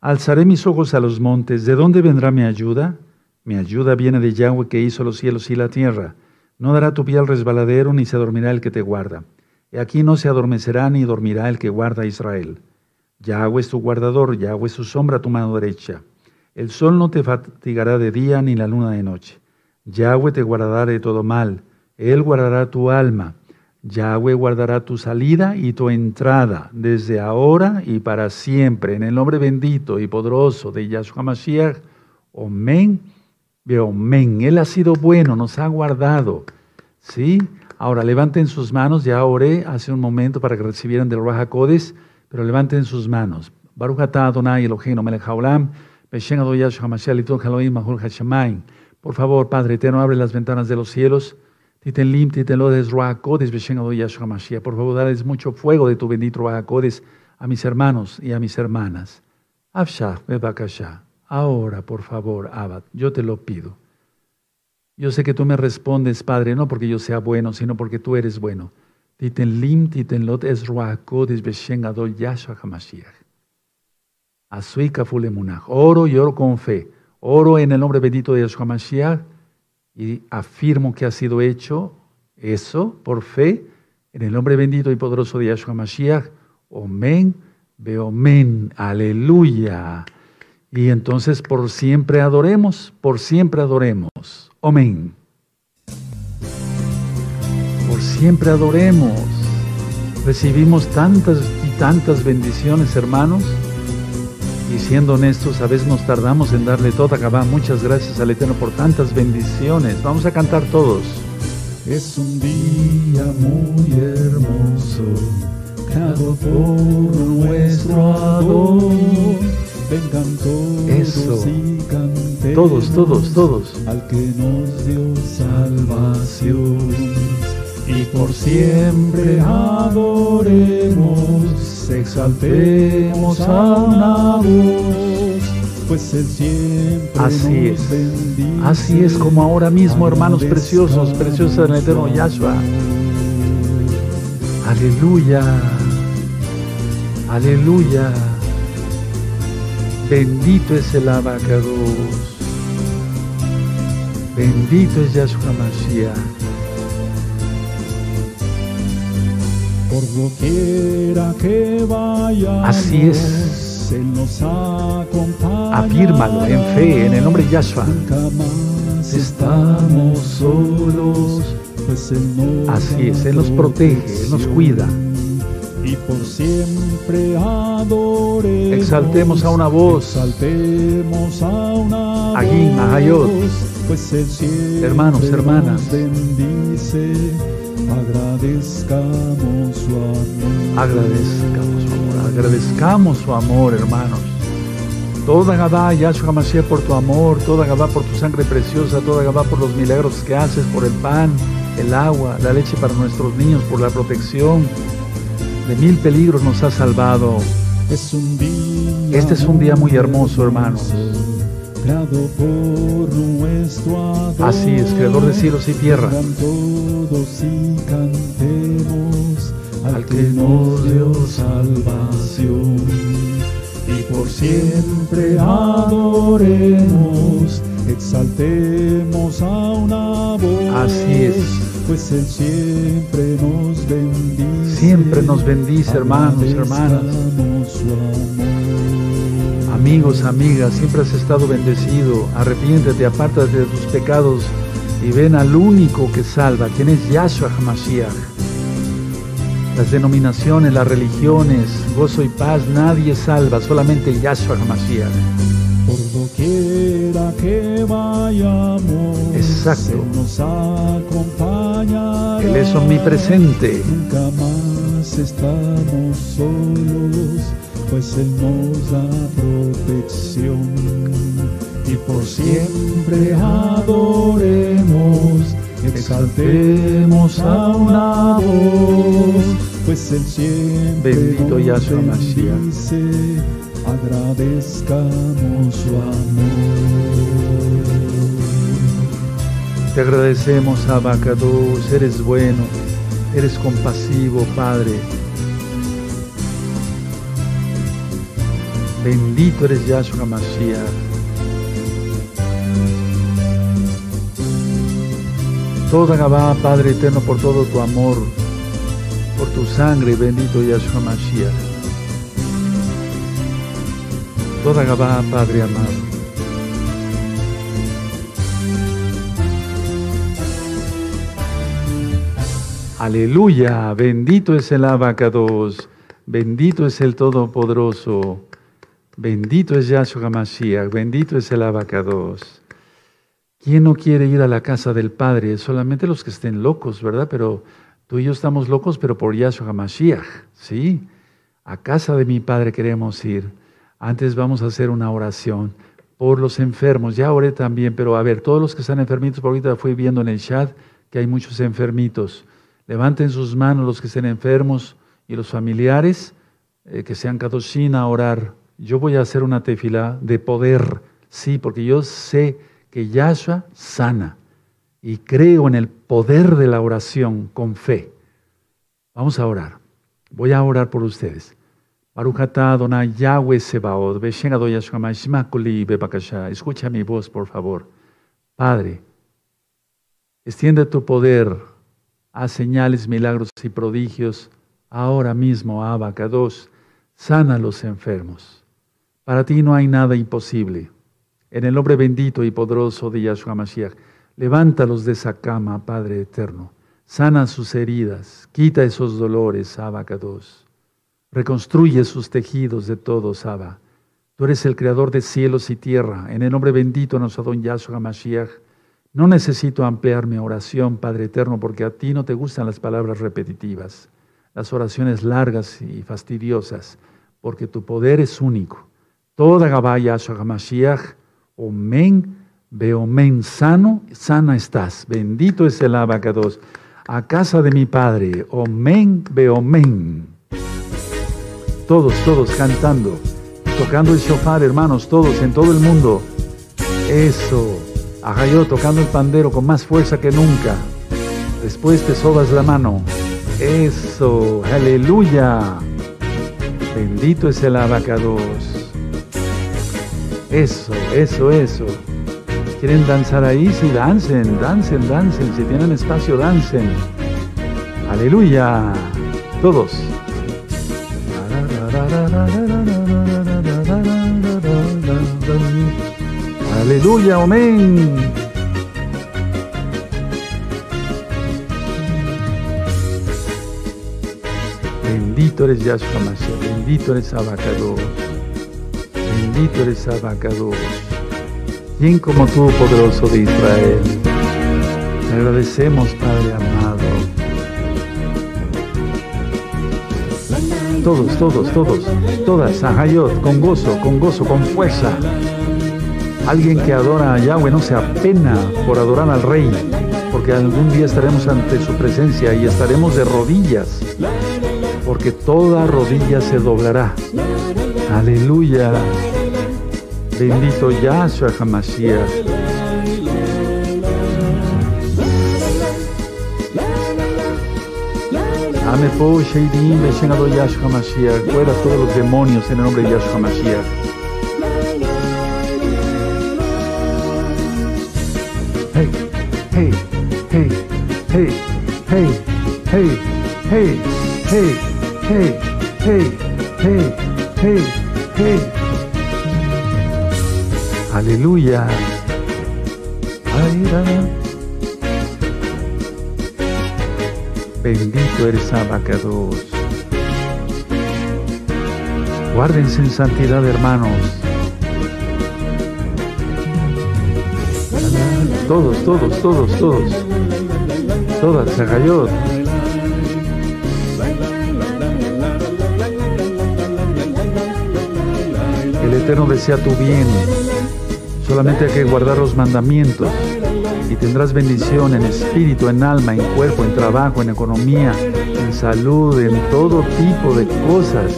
Alzaré mis ojos a los montes. ¿De dónde vendrá mi ayuda? Mi ayuda viene de Yahweh que hizo los cielos y la tierra. No dará tu pie al resbaladero, ni se dormirá el que te guarda. Y aquí no se adormecerá ni dormirá el que guarda a Israel. Yahweh es tu guardador, Yahweh es su sombra a tu mano derecha. El sol no te fatigará de día ni la luna de noche. Yahweh te guardará de todo mal. Él guardará tu alma. Yahweh guardará tu salida y tu entrada desde ahora y para siempre. En el nombre bendito y poderoso de Yahshua Mashiach. Amén. Amén. Él ha sido bueno, nos ha guardado. ¿Sí? Ahora levanten sus manos, ya oré hace un momento para que recibieran del Raja Codes, pero levanten sus manos. Baruch atah Adonai Eloheinu melech haolam. Por favor, Padre eterno, abre las ventanas de los cielos. Titen lodes. Por favor, dales mucho fuego de tu bendito Raja Codes a mis hermanos y a mis hermanas. Afshah, bebakashah. Ahora, por favor, Abad, yo te lo pido. Yo sé que tú me respondes, Padre, no porque yo sea bueno, sino porque tú eres bueno. Lim, lot es yashua hamashiach. Azuika fulemunach. Oro y oro con fe. Oro en el nombre bendito de Yahshua Mashiach y afirmo que ha sido hecho eso por fe en el nombre bendito y poderoso de Yahshua Mashiach. Omen, men. Aleluya. Y entonces por siempre adoremos, por siempre adoremos. Amén. Por siempre adoremos. Recibimos tantas y tantas bendiciones, hermanos. Y siendo honestos, a veces nos tardamos en darle toda Gabá. Muchas gracias al Eterno por tantas bendiciones. Vamos a cantar todos. Es un día muy hermoso, creado por nuestro ador. Vengan todos Eso. y cantemos Todos, todos, todos. al que nos dio salvación. Y por siempre adoremos, exaltemos a una voz, pues Él siempre Así nos es. bendice. Así es como ahora mismo, hermanos preciosos, preciosos en el eterno Yahshua. Aleluya. Aleluya. Bendito es el abacados. Bendito es Yahshua Mashiach. Por doquiera que vayamos, Así es. Él nos. Afírmalo en fe, en el nombre de Yahshua. Estamos solos, pues Así es, Él nos protege, Él nos cuida. Y por siempre adoremos. Exaltemos a una voz. Exaltemos a una Agin, voz. Pues siempre Hermanos, hermanas. bendice. Agradezcamos su amor. Agradezcamos su amor, agradezcamos su amor, hermanos. Toda Gabá, Yahshua Mashiach, por tu amor, toda Gabá por tu sangre preciosa, toda Gabá por los milagros que haces, por el pan, el agua, la leche para nuestros niños, por la protección. De mil peligros nos has salvado. Es un día Este es un día muy hermoso, hermanos. Así es, creador de cielos y tierra. Vengan todos y cantemos al, que nos dio salvación. Y por siempre adoremos, exaltemos a una voz. Así es. Pues Él siempre nos bendice. Siempre nos bendice, hermanos, hermanas. Amigos, amigas, siempre has estado bendecido. Arrepiéntete, apártate de tus pecados y ven al único que salva, quien es Yahshua HaMashiach. las denominaciones, las religiones, gozo y paz, nadie salva, solamente Yahshua HaMashiach. Por doquiera que vayamos, Exacto. Él nos acompañará. Él es omnipresente. Nunca más estamos solos, pues Él nos da protección. Y por siempre adoremos, exaltemos a una voz, pues Él siempre Bendito nos bendice, agradezcamos su amor. Te agradecemos, Abacados, eres bueno, eres compasivo, Padre. Bendito eres Yahshua Mashiach. Toda Gabá, Padre eterno, por todo tu amor, por tu sangre, bendito Yahshua Mashiach. Toda Gabá, Padre amado. Aleluya, bendito es el abacados, bendito es el Todopoderoso, bendito es Yahshua Mashiach, bendito es el abacados. ¿Quién no quiere ir a la casa del Padre? Solamente los que estén locos, ¿verdad? Pero tú y yo estamos locos, pero por Yahshua Mashiach, ¿sí? A casa de mi Padre queremos ir. Antes vamos a hacer una oración por los enfermos. Ya oré también, pero a ver, todos los que están enfermitos, por ahorita fui viendo en el chat que hay muchos enfermitos. Levanten sus manos los que estén enfermos y los familiares eh, que sean Kadoshin a orar. Yo voy a hacer una tefila de poder, sí, porque yo sé que Yahshua sana y creo en el poder de la oración con fe. Vamos a orar. Voy a orar por ustedes. Yahweh. Escucha mi voz, por favor. Padre, extiende tu poder, haz señales, milagros y prodigios. Ahora mismo, Abacados, sana a los enfermos. Para ti no hay nada imposible. En el nombre bendito y poderoso de Yahshua Mashiach, levántalos de esa cama, Padre eterno. Sana sus heridas, quita esos dolores, Abacados. Reconstruye sus tejidos de todos, Abba. Tú eres el creador de cielos y tierra. En el nombre bendito de nuestro Yahshua Mashiach, no necesito ampliar mi oración, Padre eterno, porque a ti no te gustan las palabras repetitivas, las oraciones largas y fastidiosas, porque tu poder es único. Toda Gabá Yahshua Mashiach, Omen, Beomen, sano, sana estás. Bendito es el abacados. A casa de mi Padre, Omen, Beomen. Todos, todos cantando, tocando el shofar, hermanos, todos en todo el mundo. Eso. Ajayó tocando el pandero con más fuerza que nunca. Después te sobas la mano. Eso. Aleluya. Bendito es el abacados. Eso, eso, eso. ¿Quieren danzar ahí? Sí, dancen, dancen, dancen. Si tienen espacio, dancen. Aleluya. Todos. Aleluya, amén. Bendito eres Yahshua Mashiach, bendito eres Abacados, bendito eres Abacados. ¿Quién como tú, poderoso de Israel? Te agradecemos, Padre amado. Todos, todos, todos, todas, Ahayot, con gozo, con gozo, con fuerza. Alguien que adora a Yahweh no se apena por adorar al Rey, porque algún día estaremos ante su presencia y estaremos de rodillas, porque toda rodilla se doblará. Aleluya. Bendito Yahshua HaMashiach. Ame po Sheidim Beshen Ado Yahshua HaMashiach. Fuera todos los demonios en el nombre de Yahshua HaMashiach. Hey, hey, hey, hey, hey, hey, hey, hey, hey, hey, hey, hey, hey. Aleluya. Bendito eres Abacados. Guárdense en santidad, hermanos. Todos, todos, todos, todos. Todas, Zagayot. El Eterno desea tu bien. Solamente hay que guardar los mandamientos y tendrás bendición en espíritu, en alma, en cuerpo, en trabajo, en economía, en salud, en todo tipo de cosas.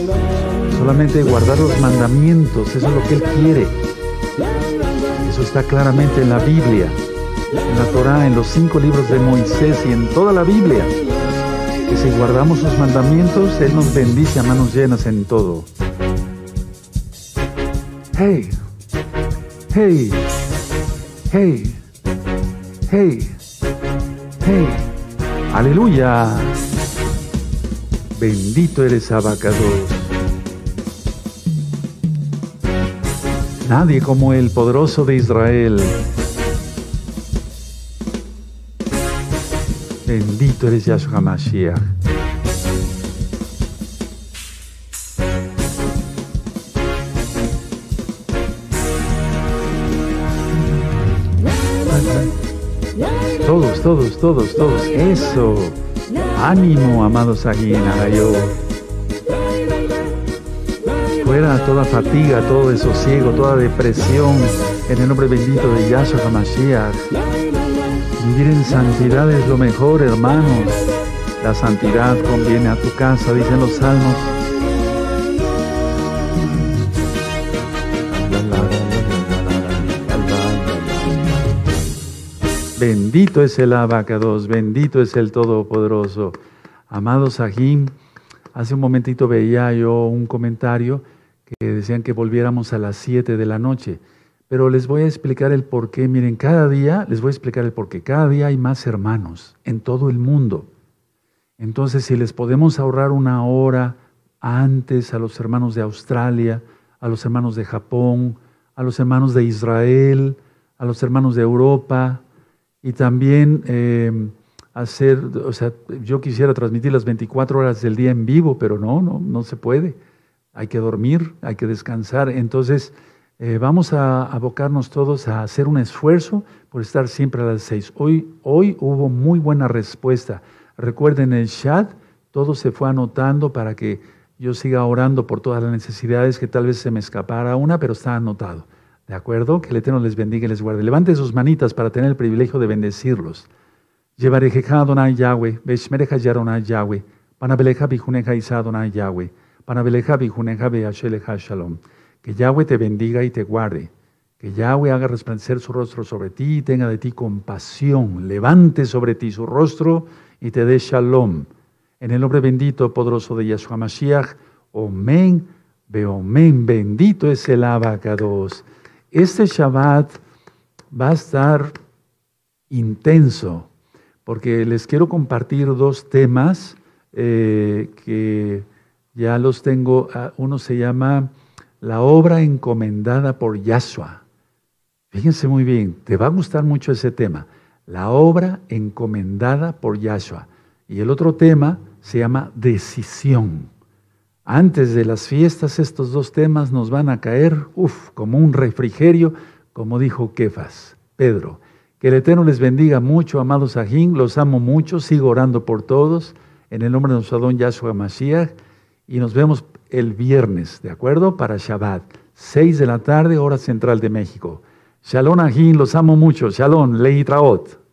Solamente guardar los mandamientos, eso es lo que Él quiere. Eso está claramente en la Biblia, en la Torah, en los cinco libros de Moisés y en toda la Biblia. Que si guardamos sus mandamientos, Él nos bendice a manos llenas en todo. Hey, hey, hey, hey, hey, aleluya. Bendito eres Abacados. Nadie como el poderoso de Israel. Bendito eres Yahshua Mashiach. Todos, todos. Eso. Ánimo, amados aquí en Arayo. Fuera toda fatiga, todo desosiego, toda depresión. En el nombre bendito de Yahshua HaMashiach. Vivir en santidad es lo mejor, hermanos. La santidad conviene a tu casa, dicen los salmos. Bendito es el abacados, bendito es el Todopoderoso. Amados Sahim, hace un momentito veía yo un comentario que decían que volviéramos a las 7 de la noche, pero les voy a explicar el por qué. Miren, cada día, les voy a explicar el por qué. Cada día hay más hermanos en todo el mundo. Entonces, si les podemos ahorrar una hora antes a los hermanos de Australia, a los hermanos de Japón, a los hermanos de Israel, a los hermanos de Europa, y también eh, hacer, o sea, yo quisiera transmitir las 24 horas del día en vivo, pero no, no, no se puede. Hay que dormir, hay que descansar. Entonces, eh, vamos a abocarnos todos a hacer un esfuerzo por estar siempre a las 6. Hoy, hoy hubo muy buena respuesta. Recuerden el chat, todo se fue anotando para que yo siga orando por todas las necesidades, que tal vez se me escapara una, pero está anotado. ¿De acuerdo? Que el Eterno les bendiga y les guarde. Levante sus manitas para tener el privilegio de bendecirlos. Llevarejeja Adonai Yahweh, Beshmereja Yaronai Yahweh, Panabeleja Bijuneja Isa Adonai Yahweh, Panabeleja Bijuneja Beasheleja Shalom. Que Yahweh te bendiga y te guarde. Que Yahweh haga resplandecer su rostro sobre ti y tenga de ti compasión. Levante sobre ti su rostro y te dé shalom. En el nombre bendito, poderoso de Yahshua Mashiach. Omen, Beomen. Bendito es el abacados. Este Shabbat va a estar intenso, porque les quiero compartir dos temas eh, que ya los tengo. Ah, uno se llama La obra encomendada por Yahshua. Fíjense muy bien, te va a gustar mucho ese tema. La obra encomendada por Yahshua. Y el otro tema se llama decisión. Antes de las fiestas estos dos temas nos van a caer, uff, como un refrigerio, como dijo Kefas, Pedro. Que el Eterno les bendiga mucho, amados Ajín, los amo mucho, sigo orando por todos, en el nombre de nuestro don Yahshua Mashiach, y nos vemos el viernes, ¿de acuerdo? Para Shabbat, 6 de la tarde, hora central de México. Shalom Ajín, los amo mucho, Shalom, Leitraot.